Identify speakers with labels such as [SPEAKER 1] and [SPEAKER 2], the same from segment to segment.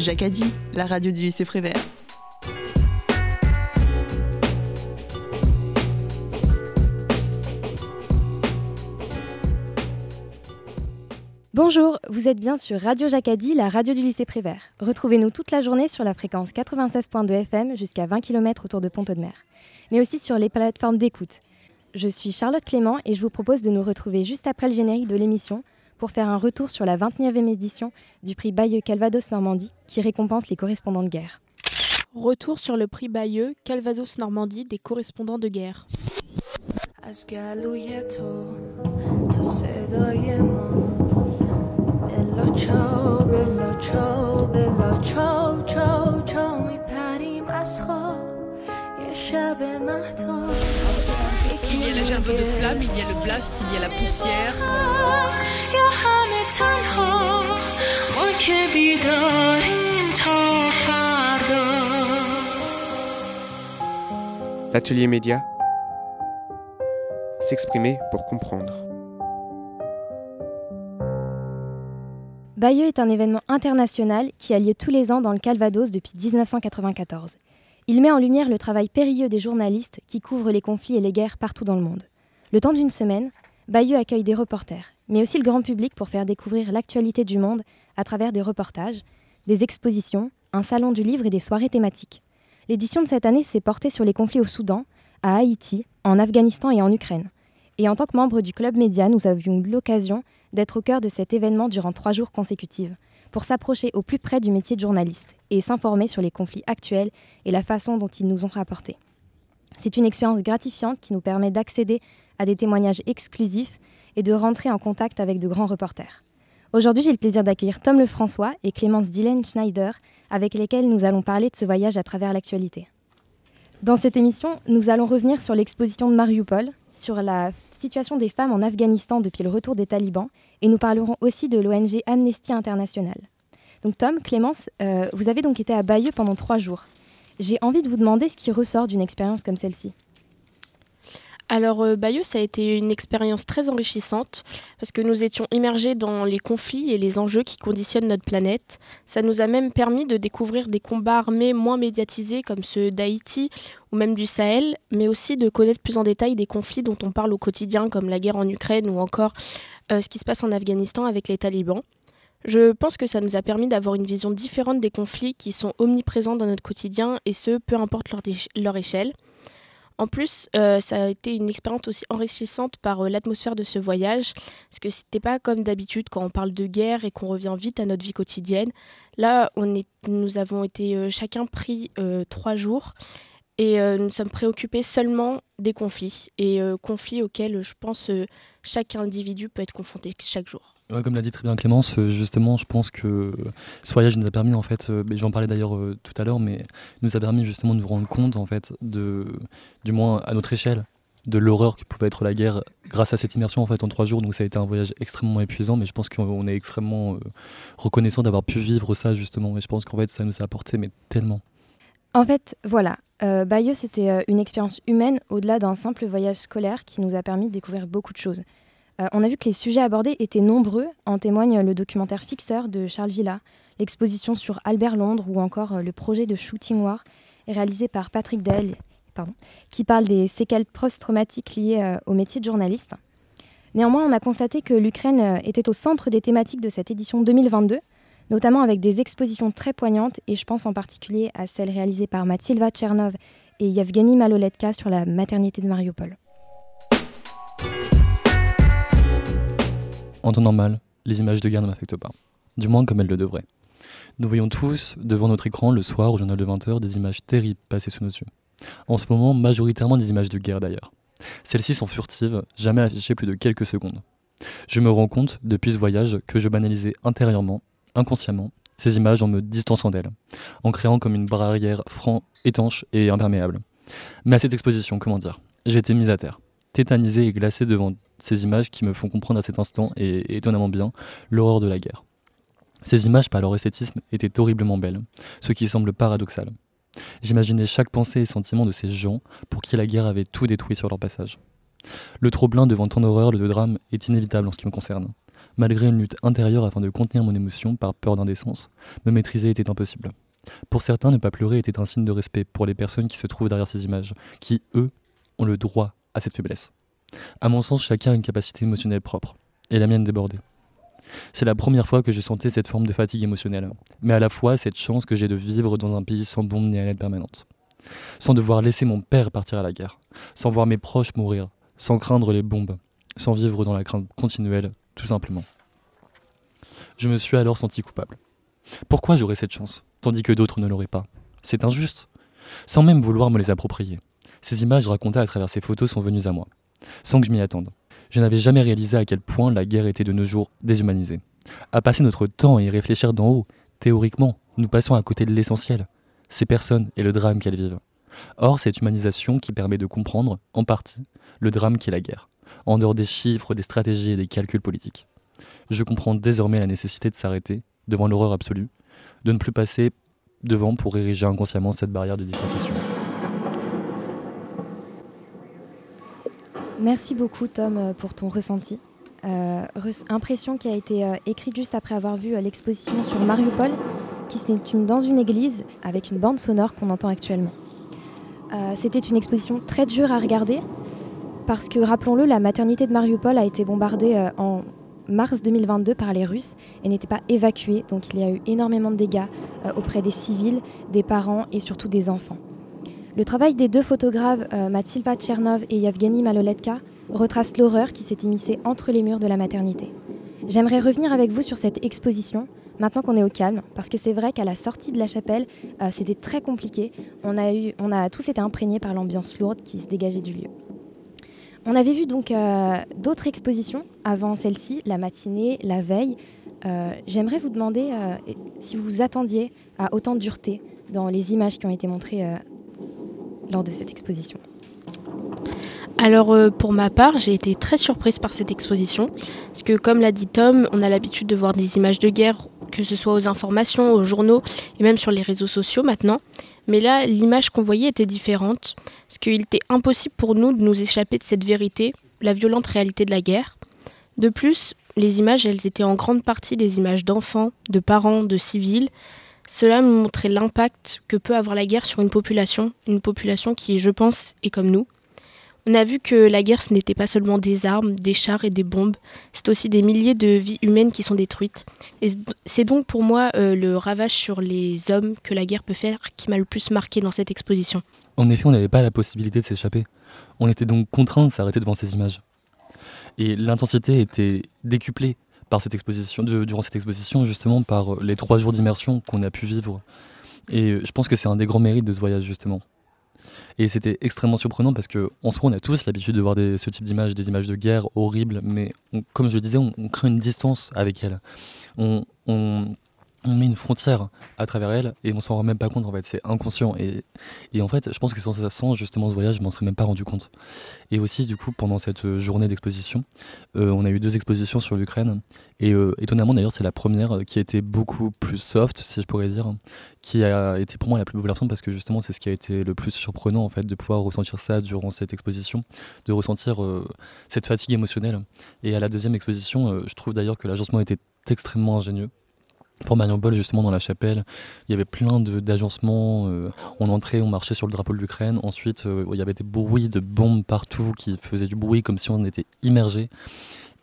[SPEAKER 1] Jacadi, la radio du lycée Prévert.
[SPEAKER 2] Bonjour, vous êtes bien sur Radio Jacadi, la radio du lycée Prévert. Retrouvez-nous toute la journée sur la fréquence 96.2 FM jusqu'à 20 km autour de Pont-de-Mer, mais aussi sur les plateformes d'écoute. Je suis Charlotte Clément et je vous propose de nous retrouver juste après le générique de l'émission pour faire un retour sur la 29e édition du prix Bayeux Calvados Normandie qui récompense les correspondants de guerre.
[SPEAKER 3] Retour sur le prix Bayeux Calvados Normandie des correspondants de guerre.
[SPEAKER 4] Il y a la gerbe de flamme, il y a le blast, il y a la poussière.
[SPEAKER 5] L'atelier média S'exprimer pour comprendre.
[SPEAKER 2] Bayeux est un événement international qui a lieu tous les ans dans le Calvados depuis 1994. Il met en lumière le travail périlleux des journalistes qui couvrent les conflits et les guerres partout dans le monde. Le temps d'une semaine, Bayeux accueille des reporters, mais aussi le grand public pour faire découvrir l'actualité du monde à travers des reportages, des expositions, un salon du livre et des soirées thématiques. L'édition de cette année s'est portée sur les conflits au Soudan, à Haïti, en Afghanistan et en Ukraine. Et en tant que membre du Club Média, nous avions l'occasion d'être au cœur de cet événement durant trois jours consécutifs, pour s'approcher au plus près du métier de journaliste et s'informer sur les conflits actuels et la façon dont ils nous ont rapportés. C'est une expérience gratifiante qui nous permet d'accéder à des témoignages exclusifs et de rentrer en contact avec de grands reporters. Aujourd'hui, j'ai le plaisir d'accueillir Tom Lefrançois et Clémence Dylan Schneider, avec lesquels nous allons parler de ce voyage à travers l'actualité. Dans cette émission, nous allons revenir sur l'exposition de Mariupol, sur la situation des femmes en Afghanistan depuis le retour des talibans, et nous parlerons aussi de l'ONG Amnesty International. Donc Tom, Clémence, euh, vous avez donc été à Bayeux pendant trois jours. J'ai envie de vous demander ce qui ressort d'une expérience comme celle-ci.
[SPEAKER 3] Alors euh, Bayeux, ça a été une expérience très enrichissante parce que nous étions immergés dans les conflits et les enjeux qui conditionnent notre planète. Ça nous a même permis de découvrir des combats armés moins médiatisés comme ceux d'Haïti ou même du Sahel, mais aussi de connaître plus en détail des conflits dont on parle au quotidien comme la guerre en Ukraine ou encore euh, ce qui se passe en Afghanistan avec les talibans. Je pense que ça nous a permis d'avoir une vision différente des conflits qui sont omniprésents dans notre quotidien et ce, peu importe leur, leur échelle. En plus, euh, ça a été une expérience aussi enrichissante par euh, l'atmosphère de ce voyage, parce que c'était pas comme d'habitude quand on parle de guerre et qu'on revient vite à notre vie quotidienne. Là, on est, nous avons été euh, chacun pris trois jours et nous sommes préoccupés seulement des conflits et conflits auxquels je pense chaque individu peut être confronté chaque jour
[SPEAKER 6] comme l'a dit très bien Clémence, euh, justement, je pense que ce voyage nous a permis, en fait, euh, j'en parlais d'ailleurs euh, tout à l'heure, mais nous a permis justement de nous rendre compte, en fait, du moins à notre échelle, de l'horreur que pouvait être la guerre grâce à cette immersion en fait en trois jours. Donc ça a été un voyage extrêmement épuisant, mais je pense qu'on est extrêmement reconnaissant d'avoir pu vivre ça justement. Et je pense qu'en fait ça nous a apporté mais tellement.
[SPEAKER 2] En fait, voilà, Bayeux c'était une expérience humaine au-delà d'un simple voyage scolaire qui nous a permis de découvrir beaucoup de choses. Euh, on a vu que les sujets abordés étaient nombreux, en témoigne le documentaire Fixeur de Charles Villa, l'exposition sur Albert Londres ou encore euh, le projet de Shooting War réalisé par Patrick Dell, qui parle des séquelles post-traumatiques liées euh, au métier de journaliste. Néanmoins, on a constaté que l'Ukraine était au centre des thématiques de cette édition 2022, notamment avec des expositions très poignantes, et je pense en particulier à celle réalisée par Mathilda Tchernov et Yevgeny Maloletka sur la maternité de Mariupol.
[SPEAKER 6] En temps normal, les images de guerre ne m'affectent pas, du moins comme elles le devraient. Nous voyons tous, devant notre écran, le soir, au journal de 20h, des images terribles passer sous nos yeux. En ce moment, majoritairement des images de guerre d'ailleurs. Celles-ci sont furtives, jamais affichées plus de quelques secondes. Je me rends compte, depuis ce voyage, que je banalisais intérieurement, inconsciemment, ces images en me distançant d'elles, en créant comme une barrière franc, étanche et imperméable. Mais à cette exposition, comment dire, j'ai été mise à terre, tétanisé et glacé devant ces images qui me font comprendre à cet instant, et étonnamment bien, l'horreur de la guerre. Ces images, par leur esthétisme, étaient horriblement belles, ce qui semble paradoxal. J'imaginais chaque pensée et sentiment de ces gens pour qui la guerre avait tout détruit sur leur passage. Le trop-plein devant tant d'horreur, de drame, est inévitable en ce qui me concerne. Malgré une lutte intérieure afin de contenir mon émotion par peur d'indécence, me maîtriser était impossible. Pour certains, ne pas pleurer était un signe de respect pour les personnes qui se trouvent derrière ces images, qui, eux, ont le droit à cette faiblesse. À mon sens, chacun a une capacité émotionnelle propre, et la mienne débordée. C'est la première fois que j'ai senti cette forme de fatigue émotionnelle, mais à la fois cette chance que j'ai de vivre dans un pays sans bombe ni à l'aide permanente. Sans devoir laisser mon père partir à la guerre, sans voir mes proches mourir, sans craindre les bombes, sans vivre dans la crainte continuelle, tout simplement. Je me suis alors senti coupable. Pourquoi j'aurais cette chance, tandis que d'autres ne l'auraient pas? C'est injuste. Sans même vouloir me les approprier. Ces images racontées à travers ces photos sont venues à moi, sans que je m'y attende. Je n'avais jamais réalisé à quel point la guerre était de nos jours déshumanisée. À passer notre temps et réfléchir d'en haut, théoriquement, nous passons à côté de l'essentiel, ces personnes et le drame qu'elles vivent. Or, cette humanisation qui permet de comprendre, en partie, le drame qu'est la guerre, en dehors des chiffres, des stratégies et des calculs politiques. Je comprends désormais la nécessité de s'arrêter devant l'horreur absolue, de ne plus passer devant pour ériger inconsciemment cette barrière de distanciation.
[SPEAKER 2] Merci beaucoup Tom euh, pour ton ressenti. Euh, impression qui a été euh, écrite juste après avoir vu l'exposition sur Mariupol, qui c'est une, dans une église avec une bande sonore qu'on entend actuellement. C'était une exposition très dure à regarder parce que, rappelons-le, la maternité de Mariupol a été bombardée en mars 2022 par les Russes et n'était pas évacuée, donc il y a eu énormément de dégâts auprès des civils, des parents et surtout des enfants. Le travail des deux photographes, euh, Mathilda Tchernov et Yevgeny Maloletka, retrace l'horreur qui s'est immiscée entre les murs de la maternité. J'aimerais revenir avec vous sur cette exposition, maintenant qu'on est au calme, parce que c'est vrai qu'à la sortie de la chapelle, euh, c'était très compliqué. On a, eu, on a tous été imprégnés par l'ambiance lourde qui se dégageait du lieu. On avait vu donc euh, d'autres expositions avant celle-ci, la matinée, la veille. J'aimerais vous demander si vous vous attendiez à autant de dureté dans les images qui ont été montrées lors de cette exposition
[SPEAKER 3] alors euh, pour ma part, j'ai été très surprise par cette exposition, parce que comme l'a dit Tom, on a l'habitude de voir des images de guerre, que ce soit aux informations, aux journaux et même sur les réseaux sociaux maintenant. Mais là, l'image qu'on voyait était différente, parce qu'il était impossible pour nous de nous échapper de cette vérité, la violente réalité de la guerre. De plus, les images, elles étaient en grande partie des images d'enfants, de parents, de civils, cela montrait l'impact que peut avoir la guerre sur une population, une population qui, je pense, est comme nous. On a vu que la guerre, ce n'était pas seulement des armes, des chars et des bombes, c'est aussi des milliers de vies humaines qui sont détruites. Et c'est donc pour moi euh, le ravage sur les hommes que la guerre peut faire qui m'a le plus marqué dans cette exposition.
[SPEAKER 6] En effet, on n'avait pas la possibilité de s'échapper. On était donc contraint de s'arrêter devant ces images. Et l'intensité était décuplée par cette exposition, durant cette exposition, justement, par euh, les trois jours d'immersion qu'on a pu vivre. Et euh, je pense que c'est un des grands mérites de ce voyage, justement. Et c'était extrêmement surprenant parce qu'en soi, on a tous l'habitude de voir ce type d'images, des images de guerre horribles, mais comme je le disais, on, crée une distance avec elles. On, on, on met une frontière à travers elle et on s'en rend même pas compte en fait, c'est inconscient et, et, en fait je pense que sans, sans justement ce voyage je m'en serais même pas rendu compte. Et aussi du coup pendant cette journée d'exposition, euh, on a eu deux expositions sur l'Ukraine et euh, étonnamment d'ailleurs c'est la première qui a été beaucoup plus soft si je pourrais dire, qui a été pour moi la plus bouleversante parce que justement c'est ce qui a été le plus surprenant en fait de pouvoir ressentir ça durant cette exposition, de ressentir euh, cette fatigue émotionnelle. Et à la deuxième exposition, je trouve d'ailleurs que l'agencement était extrêmement ingénieux pour Mariupol, justement, dans la chapelle, il y avait plein d'agencements. Euh, on entrait, on marchait sur le drapeau de l'Ukraine. Ensuite, euh, il y avait des bruits de bombes partout qui faisaient du bruit comme si on était immergé.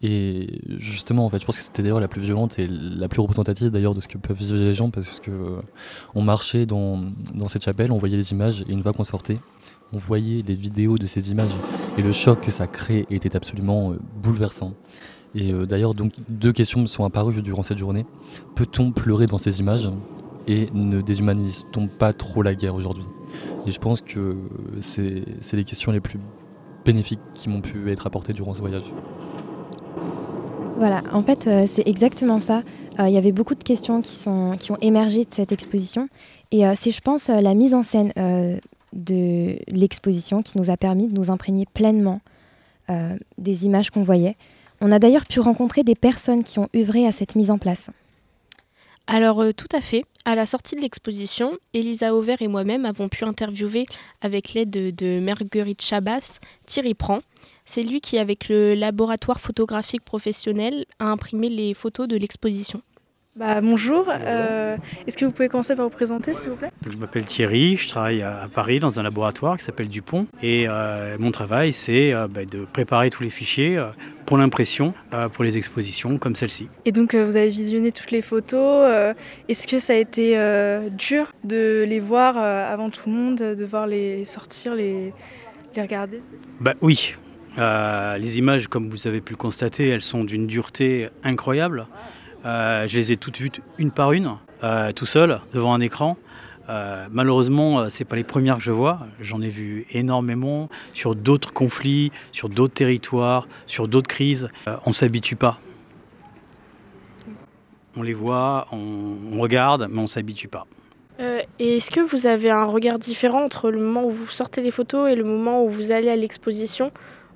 [SPEAKER 6] Et justement, en fait, je pense que c'était d'ailleurs la plus violente et la plus représentative d'ailleurs de ce que peuvent vivre les gens parce que euh, on marchait dans, dans, cette chapelle, on voyait les images et une fois qu'on sortait, on voyait des vidéos de ces images et le choc que ça crée était absolument bouleversant. Et euh, d'ailleurs, donc deux questions me sont apparues durant cette journée. Peut-on pleurer dans ces images et ne déshumanise-t-on pas trop la guerre aujourd'hui? Et je pense que c'est les questions les plus bénéfiques qui m'ont pu être apportées durant ce voyage.
[SPEAKER 2] Voilà, en fait, euh, c'est exactement ça. Euh, il y avait beaucoup de questions qui, sont, qui ont émergé de cette exposition. Et c'est, je pense, la mise en scène de l'exposition qui nous a permis de nous imprégner pleinement des images qu'on voyait. On a d'ailleurs pu rencontrer des personnes qui ont œuvré à cette mise en place.
[SPEAKER 3] Alors euh, tout à fait. À la sortie de l'exposition, Elisa Auvert et moi-même avons pu interviewer avec l'aide de, Marguerite Chabas Thierry Prand. C'est lui qui, avec le laboratoire photographique professionnel, a imprimé les photos de l'exposition.
[SPEAKER 7] Bah, bonjour, euh, est-ce que vous pouvez commencer par vous présenter s'il vous plaît?
[SPEAKER 8] Donc, je m'appelle Thierry, je travaille à Paris dans un laboratoire qui s'appelle Dupont. Et euh, mon travail c'est euh, bah, de préparer tous les fichiers pour l'impression pour les expositions comme celle-ci.
[SPEAKER 7] Et donc vous avez visionné toutes les photos, est-ce que ça a été dur de les voir avant tout le monde, de voir les sortir, les, les regarder?
[SPEAKER 8] Bah oui, les images comme vous avez pu le constater elles sont d'une dureté incroyable. Euh, je les ai toutes vues une par une, euh, tout seul devant un écran. Euh, malheureusement, euh, c'est pas les premières que je vois. J'en ai vu énormément sur d'autres conflits, sur d'autres territoires, sur d'autres crises. On s'habitue pas. On les voit, on, regarde, mais on s'habitue pas.
[SPEAKER 3] Et est-ce que vous avez un regard différent entre le moment où vous sortez les photos et le moment où vous allez à l'exposition?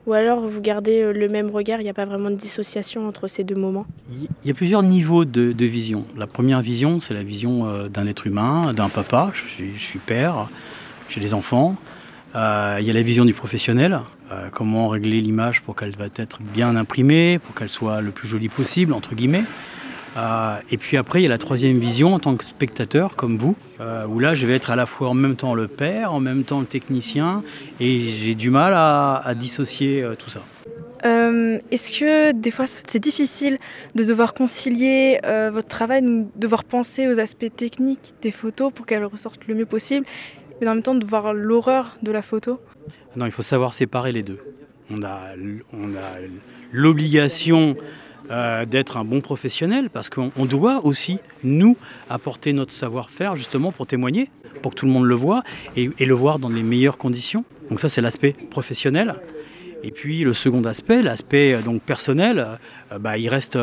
[SPEAKER 3] Ou alors vous gardez euh, le même regard, il n'y a pas vraiment de dissociation entre ces deux moments?
[SPEAKER 8] Il y a plusieurs niveaux de, vision. La première vision, c'est la vision euh, d'un être humain, d'un papa. Je suis, père, j'ai des enfants. Euh, il y a la vision du professionnel. comment régler l'image pour qu'elle va être bien imprimée, pour qu'elle soit le plus jolie possible, entre guillemets. Euh, et puis après, il y a la troisième vision en tant que spectateur, comme vous, euh, où là, je vais être à la fois en même temps le père, en même temps le technicien, et j'ai du mal à, à dissocier euh, tout ça.
[SPEAKER 7] Est-ce que des fois c'est difficile de devoir concilier votre travail, de devoir penser aux aspects techniques des photos pour qu'elles ressortent le mieux possible, mais en même temps de voir l'horreur de la photo?
[SPEAKER 8] Non, il faut savoir séparer les deux. On a, on a l'obligation euh, d'être un bon professionnel parce qu'on on doit aussi, nous, apporter notre savoir-faire justement pour témoigner, pour que tout le monde le voit et, le voir dans les meilleures conditions. Donc ça, c'est l'aspect professionnel. Et puis le second aspect, l'aspect euh, donc personnel, euh, bah, il reste,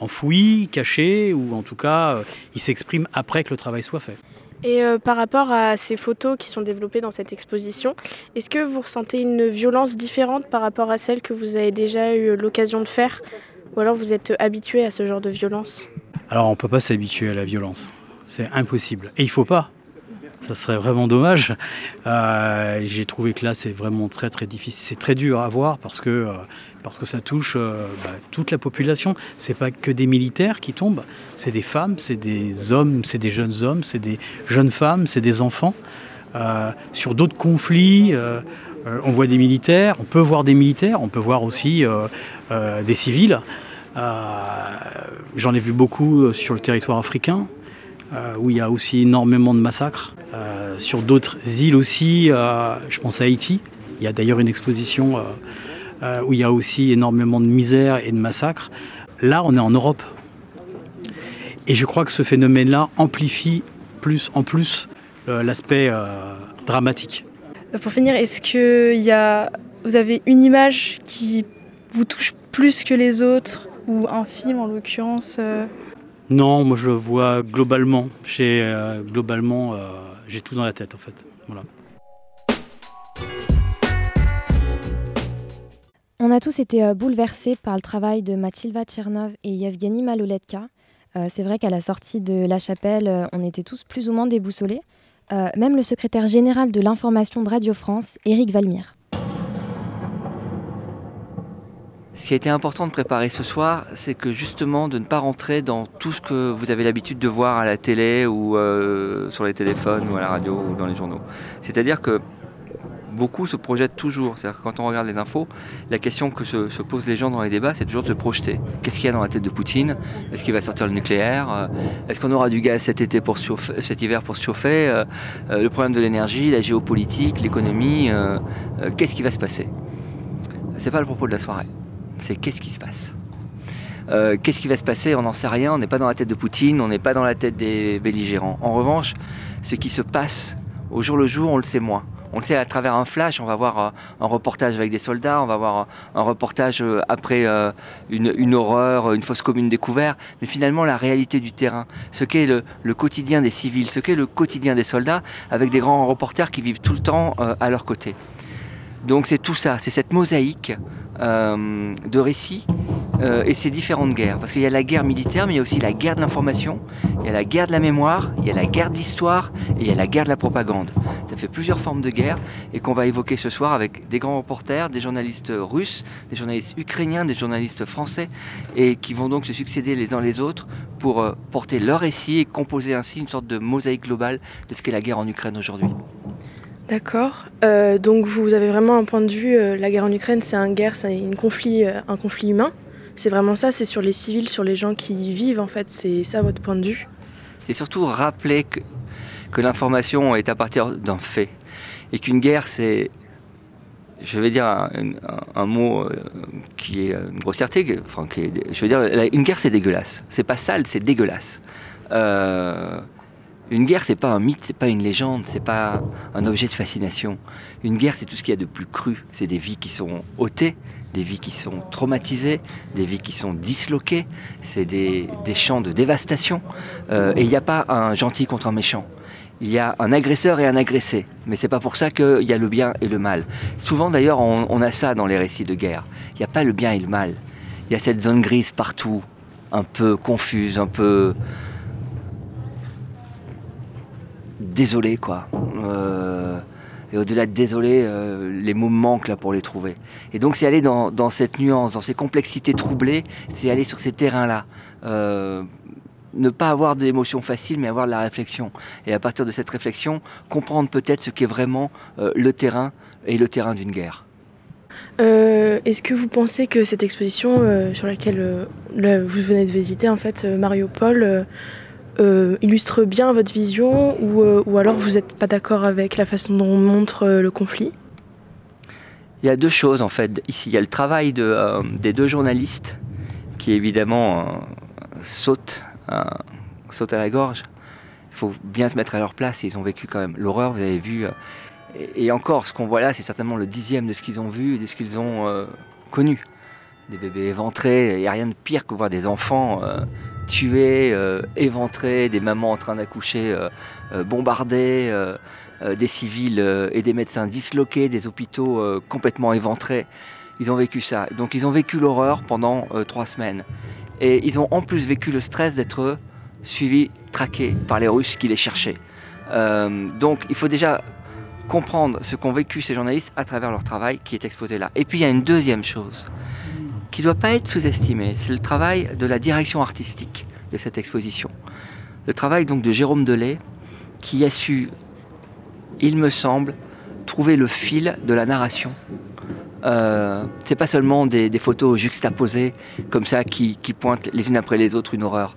[SPEAKER 8] enfoui, caché, ou en tout cas, il s'exprime après que le travail soit fait.
[SPEAKER 3] Et euh, par rapport à ces photos qui sont développées dans cette exposition, est-ce que vous ressentez une violence différente par rapport à celle que vous avez déjà eu l'occasion de faire? Ou alors vous êtes habitué à ce genre de violence?
[SPEAKER 8] Alors on ne peut pas s'habituer à la violence. C'est impossible. Et il faut pas. Ça serait vraiment dommage. Euh, J'ai trouvé que là c'est vraiment très très difficile. C'est très dur à voir parce que, euh, parce que ça touche euh, bah, toute la population. C'est pas que des militaires qui tombent. C'est des femmes, c'est des hommes, c'est des jeunes hommes, c'est des jeunes femmes, c'est des enfants. Euh, sur d'autres conflits, euh, on voit des militaires, on peut voir des militaires, on peut voir aussi des civils. J'en ai vu beaucoup sur le territoire africain, où il y a aussi énormément de massacres. Sur d'autres îles aussi, je pense à Haïti. Il y a d'ailleurs une exposition euh, où il y a aussi énormément de misère et de massacres. Là, on est en Europe. Et je crois que ce phénomène-là amplifie plus en plus euh, l'aspect euh, dramatique.
[SPEAKER 7] Pour finir, est-ce que y a, vous avez une image qui vous touche plus que les autres, ou un film en l'occurrence
[SPEAKER 8] Non, moi je le vois globalement. J'ai euh, globalement, euh, j'ai tout dans la tête en fait. Voilà.
[SPEAKER 2] On a tous été euh, bouleversés par le travail de Mathilda Tchernov et Yevgeny Maloletka. Euh, c'est vrai qu'à la sortie de La Chapelle, euh, on était tous plus ou moins déboussolés. Même le secrétaire général de l'information de Radio France, Éric Valmire.
[SPEAKER 9] Ce qui a été important de préparer ce soir, c'est que justement de ne pas rentrer dans tout ce que vous avez l'habitude de voir à la télé ou sur les téléphones ou à la radio ou dans les journaux. C'est-à-dire que beaucoup se projettent toujours. C'est-à-dire quand on regarde les infos, la question que se, se posent les gens dans les débats, c'est toujours de se projeter. Qu'est-ce qu'il y a dans la tête de Poutine? Est-ce qu'il va sortir le nucléaire? Euh, Est-ce qu'on aura du gaz cet été cet hiver pour se chauffer? Euh, euh, Le problème de l'énergie, la géopolitique, l'économie. Qu'est-ce qui va se passer? C'est pas le propos de la soirée c'est qu'est-ce qui se passe? Qu'est-ce qui va se passer? On n'en sait rien, on n'est pas dans la tête de Poutine, on n'est pas dans la tête des belligérants. En revanche, ce qui se passe au jour le jour, on le sait moins. On le sait à travers un flash, on va voir euh, un reportage avec des soldats, on va voir euh, un reportage euh, après une, horreur, une fosse commune découverte, mais finalement la réalité du terrain, ce qu'est le, le quotidien des civils, ce qu'est le quotidien des soldats, avec des grands reporters qui vivent tout le temps à leur côté. Donc c'est tout ça, c'est cette mosaïque euh, de récits euh, et ces différentes guerres. Parce qu'il y a la guerre militaire, mais il y a aussi la guerre de l'information, il y a la guerre de la mémoire, il y a la guerre de l'histoire et il y a la guerre de la propagande. Ça fait plusieurs formes de guerre et qu'on va évoquer ce soir avec des grands reporters, des journalistes russes, des journalistes ukrainiens, des journalistes français, et qui vont donc se succéder les uns les autres pour euh, porter leur récit et composer ainsi une sorte de mosaïque globale de ce qu'est la guerre en Ukraine aujourd'hui.
[SPEAKER 7] D'accord. Euh, donc vous avez vraiment un point de vue, euh, la guerre en Ukraine, c'est un guerre, c'est conflit, euh, un conflit humain. C'est vraiment ça, c'est sur les civils, sur les gens qui y vivent en fait. C'est ça votre point de vue?
[SPEAKER 9] C'est surtout rappeler que, l'information est à partir d'un fait et qu'une guerre, c'est, je vais dire un, mot qui est une grossièreté, enfin, je veux dire, une guerre c'est dégueulasse. C'est pas sale, c'est dégueulasse. Euh, une guerre, c'est pas un mythe, c'est pas une légende, c'est pas un objet de fascination. Une guerre, c'est tout ce qu'il y a de plus cru. C'est des vies qui sont ôtées, des vies qui sont traumatisées, des vies qui sont disloquées. C'est des, champs de dévastation. Euh, et il n'y a pas un gentil contre un méchant. Il y a un agresseur et un agressé. Mais c'est pas pour ça qu'il y a le bien et le mal. Souvent, d'ailleurs, on a ça dans les récits de guerre. Il n'y a pas le bien et le mal. Il y a cette zone grise partout, un peu confuse, un peu désolé quoi. Euh, et au-delà de désolé, euh, les mots manquent là pour les trouver. Et donc c'est aller dans, cette nuance, dans ces complexités troublées, c'est aller sur ces terrains-là. Euh, ne pas avoir d'émotions faciles, mais avoir de la réflexion. Et à partir de cette réflexion, comprendre peut-être ce qu'est vraiment le terrain et le terrain d'une guerre.
[SPEAKER 7] Est-ce que vous pensez que cette exposition sur laquelle vous venez de visiter, en fait, euh, euh, illustre bien votre vision ou, euh, ou alors vous n'êtes pas d'accord avec la façon dont on montre euh, le conflit?
[SPEAKER 9] Il y a deux choses en fait. Ici, il y a le travail de, euh, des deux journalistes qui évidemment euh, sautent, euh, sautent à la gorge. Il faut bien se mettre à leur place. Ils ont vécu quand même l'horreur, vous avez vu. euh, et, encore, ce qu'on voit là, c'est certainement le dixième de ce qu'ils ont vu et de ce qu'ils ont euh, connu. Des bébés éventrés, il n'y a rien de pire que voir des enfants euh, tués, euh, éventrés, des mamans en train d'accoucher euh, euh, bombardées. euh, des civils et des médecins disloqués, des hôpitaux complètement éventrés. Ils ont vécu ça. Donc ils ont vécu l'horreur pendant trois semaines. Et ils ont en plus vécu le stress d'être suivis, traqués par les Russes qui les cherchaient. Donc il faut déjà comprendre ce qu'ont vécu ces journalistes à travers leur travail qui est exposé là. Et puis il y a une deuxième chose qui ne doit pas être sous-estimée, c'est le travail de la direction artistique de cette exposition. Le travail donc de Jérôme Delay qui a su il me semble, trouver le fil de la narration. Euh, c'est pas seulement des, des photos juxtaposées comme ça qui, qui pointent les unes après les autres une horreur.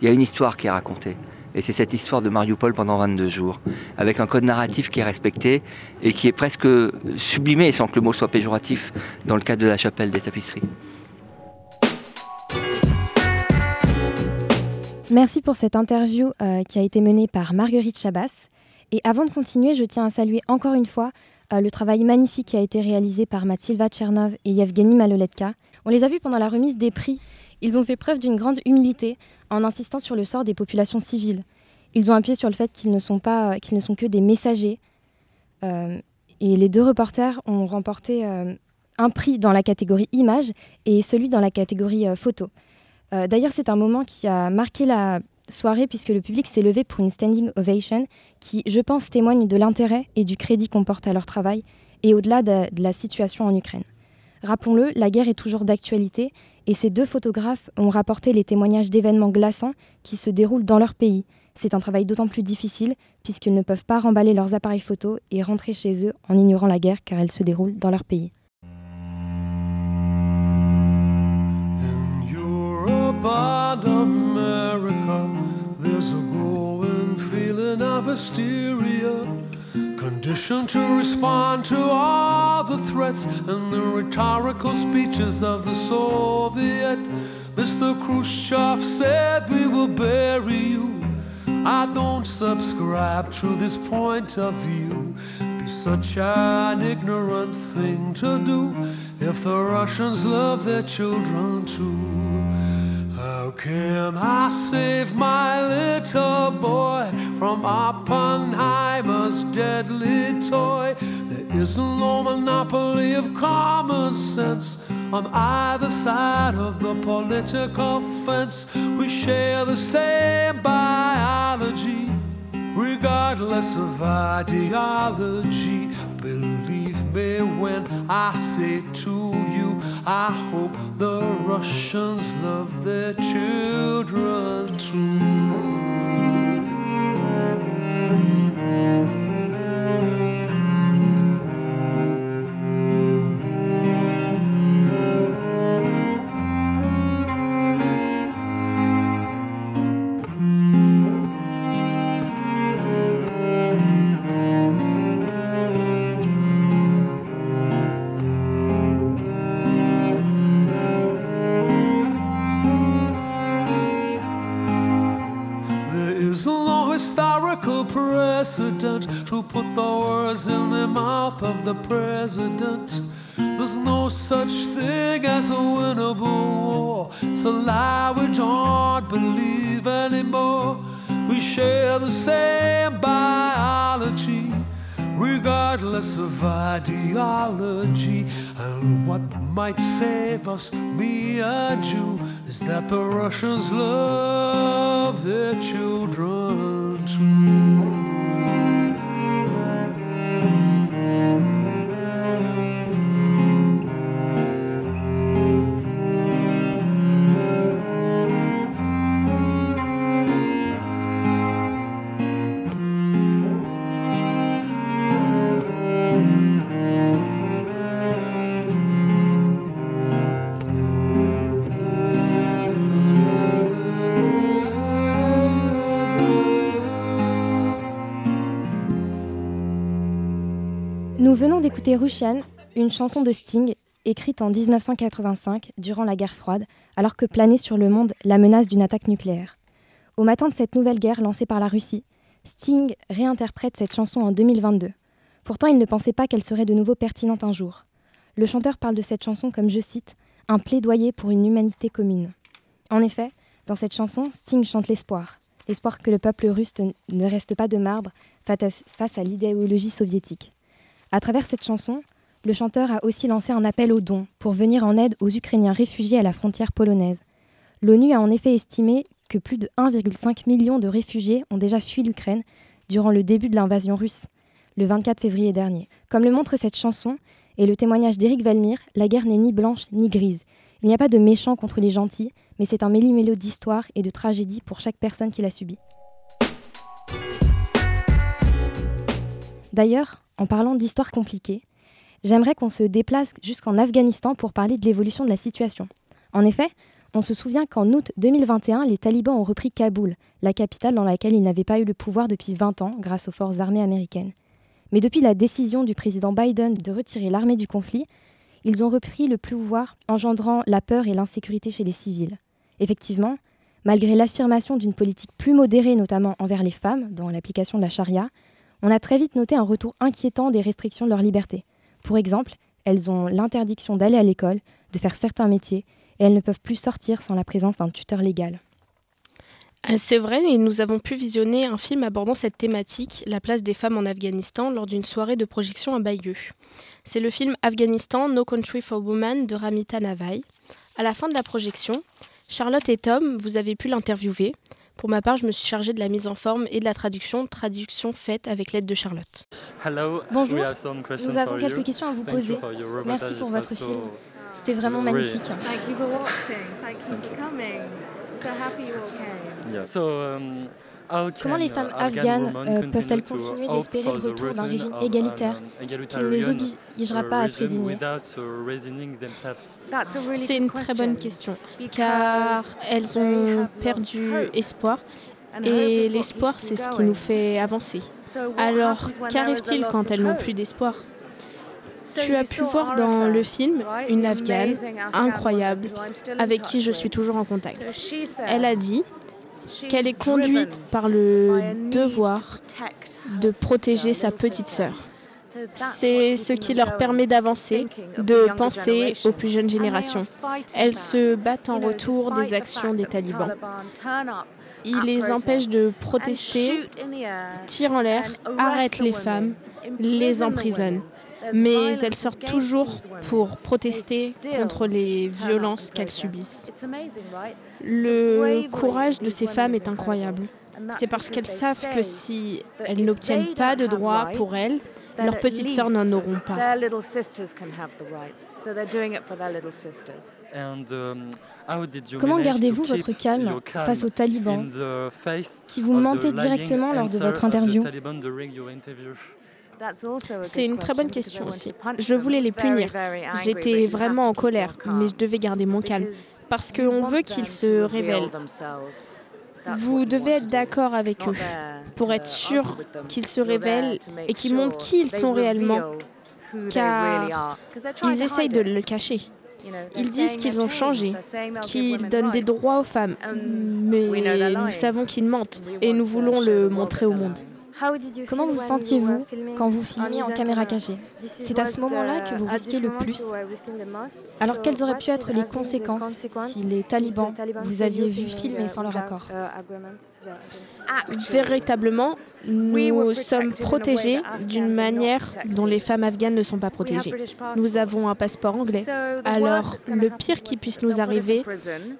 [SPEAKER 9] Il y a une histoire qui est racontée. Et c'est cette histoire de Mariupol pendant 22 jours, avec un code narratif qui est respecté et qui est presque sublimé, sans que le mot soit péjoratif, dans le cadre de la chapelle des tapisseries.
[SPEAKER 2] Merci pour cette interview euh, qui a été menée par Marguerite Chabas. Et avant de continuer, je tiens à saluer encore une fois euh, le travail magnifique qui a été réalisé par Mathilda Tchernov et Yevgeny Maloletka. On les a vus pendant la remise des prix. Ils ont fait preuve d'une grande humilité en insistant sur le sort des populations civiles. Ils ont appuyé sur le fait qu'ils ne sont, pas, qu'ils ne sont que des messagers. Euh, et les deux reporters ont remporté euh, un prix dans la catégorie image et celui dans la catégorie euh, photo. Euh, D'ailleurs, c'est un moment qui a marqué la soirée puisque le public s'est levé pour une standing ovation qui, je pense, témoigne de l'intérêt et du crédit qu'on porte à leur travail et au-delà de, de la situation en Ukraine. Rappelons-le, la guerre est toujours d'actualité et ces deux photographes ont rapporté les témoignages d'événements glaçants qui se déroulent dans leur pays. C'est un travail d'autant plus difficile puisqu'ils ne peuvent pas remballer leurs appareils photo et rentrer chez eux en ignorant la guerre car elle se déroule dans leur pays.
[SPEAKER 10] And America, there's a growing feeling of hysteria. Conditioned to respond to all the threats and the rhetorical speeches of the Soviet. Mr. Khrushchev said, We will bury you. I don't subscribe to this point of view. Be such an ignorant thing to do if the Russians love their children too. How can I save my little boy from Oppenheimer's deadly toy? There isn't no monopoly of common sense on either side of the political fence. We share the same biology, regardless of ideology. Believe me when I say to you, I hope the Russians love their children too. The president. There's no such thing as a winnable war. It's a lie we don't believe anymore. We share the same biology, regardless of ideology. And what might save us, me and you, is that the Russians love their children
[SPEAKER 2] D'écouter Russian, une chanson de Sting, écrite en 1985, durant la guerre froide, alors que planait sur le monde la menace d'une attaque nucléaire. Au matin de cette nouvelle guerre lancée par la Russie, Sting réinterprète cette chanson en 2022. Pourtant, il ne pensait pas qu'elle serait de nouveau pertinente un jour. Le chanteur parle de cette chanson comme, je cite, un plaidoyer pour une humanité commune. En effet, dans cette chanson, Sting chante l'espoir. L'espoir que le peuple russe ne reste pas de marbre face à l'idéologie soviétique. À travers cette chanson, le chanteur a aussi lancé un appel aux dons pour venir en aide aux Ukrainiens réfugiés à la frontière polonaise. L'ONU a en effet estimé que plus de 1,5 million de réfugiés ont déjà fui l'Ukraine durant le début de l'invasion russe, le 24 février dernier. Comme le montre cette chanson et le témoignage d'Éric Valmire, la guerre n'est ni blanche ni grise. Il n'y a pas de méchants contre les gentils, mais c'est un méli-mélo d'histoire et de tragédie pour chaque personne qui l'a subi. D'ailleurs, en parlant d'histoire compliquée, j'aimerais qu'on se déplace jusqu'en Afghanistan pour parler de l'évolution de la situation. En effet, on se souvient qu'en août 2021, les talibans ont repris Kaboul, la capitale dans laquelle ils n'avaient pas eu le pouvoir depuis 20 ans grâce aux forces armées américaines. Mais depuis la décision du président Biden de retirer l'armée du conflit, ils ont repris le pouvoir, engendrant la peur et l'insécurité chez les civils. Effectivement, malgré l'affirmation d'une politique plus modérée, notamment envers les femmes, dans l'application de la charia, on a très vite noté un retour inquiétant des restrictions de leur liberté. Pour exemple, elles ont l'interdiction d'aller à l'école, de faire certains métiers, et elles ne peuvent plus sortir sans la présence d'un tuteur légal.
[SPEAKER 3] Ah, C'est vrai, et nous avons pu visionner un film abordant cette thématique, la place des femmes en Afghanistan, lors d'une soirée de projection à Bayeux. C'est le film Afghanistan, No Country for Women de Ramita Navai. À la fin de la projection, Charlotte et Tom, vous avez pu l'interviewer. Pour ma part, je me suis chargée de la mise en forme et de la traduction, traduction faite avec l'aide de Charlotte.
[SPEAKER 2] Bonjour, nous avons quelques questions à vous poser. Merci pour votre film. C'était vraiment magnifique.
[SPEAKER 11] Thank you for watching. Thank you for coming. So happy you all came.
[SPEAKER 2] Comment les femmes afghanes euh, peuvent-elles continuer d'espérer le retour d'un régime égalitaire qui ne les obligera pas à se résigner
[SPEAKER 11] really
[SPEAKER 3] C'est une très bonne question, car elles ont perdu espoir, et l'espoir, c'est ce qui nous fait avancer. Alors, qu'arrive-t-il quand elles n'ont plus d'espoir? Tu as pu voir dans le film une Afghane incroyable avec qui je suis toujours en contact. Elle a dit qu'elle est conduite par le devoir de protéger sa petite sœur. C'est ce qui leur permet d'avancer, de penser aux plus jeunes générations. Elles se battent en retour des actions des talibans. Ils les empêchent de protester, tirent en l'air, arrêtent les femmes, les emprisonnent. mais elles sortent toujours pour protester contre les violences qu'elles subissent. Le courage de ces femmes est incroyable. C'est parce qu'elles savent que si elles n'obtiennent pas de droits pour elles, leurs petites sœurs n'en auront pas.
[SPEAKER 2] Comment gardez-vous votre calme face aux talibans qui vous mentaient directement lors de votre interview?
[SPEAKER 3] C'est une très bonne question aussi. Je voulais les punir. J'étais vraiment en colère, mais je devais garder mon calme parce qu'on veut qu'ils se révèlent. Vous devez être d'accord avec eux pour être sûr qu'ils se révèlent et qu'ils montrent qui ils sont réellement, car ils essayent de le cacher. Ils disent qu'ils ont changé, qu'ils donnent des droits aux femmes, mais nous savons qu'ils mentent et nous voulons le montrer au monde.
[SPEAKER 2] Comment vous sentiez-vous quand vous filmiez en caméra cachée C'est à ce moment-là que vous risquiez le plus. Alors quelles auraient pu être les conséquences si les talibans vous aviez vu filmer sans leur accord?
[SPEAKER 3] Véritablement, nous sommes protégés d'une manière dont les femmes afghanes ne sont pas protégées. Nous avons un passeport anglais. Alors, le pire qui puisse nous arriver,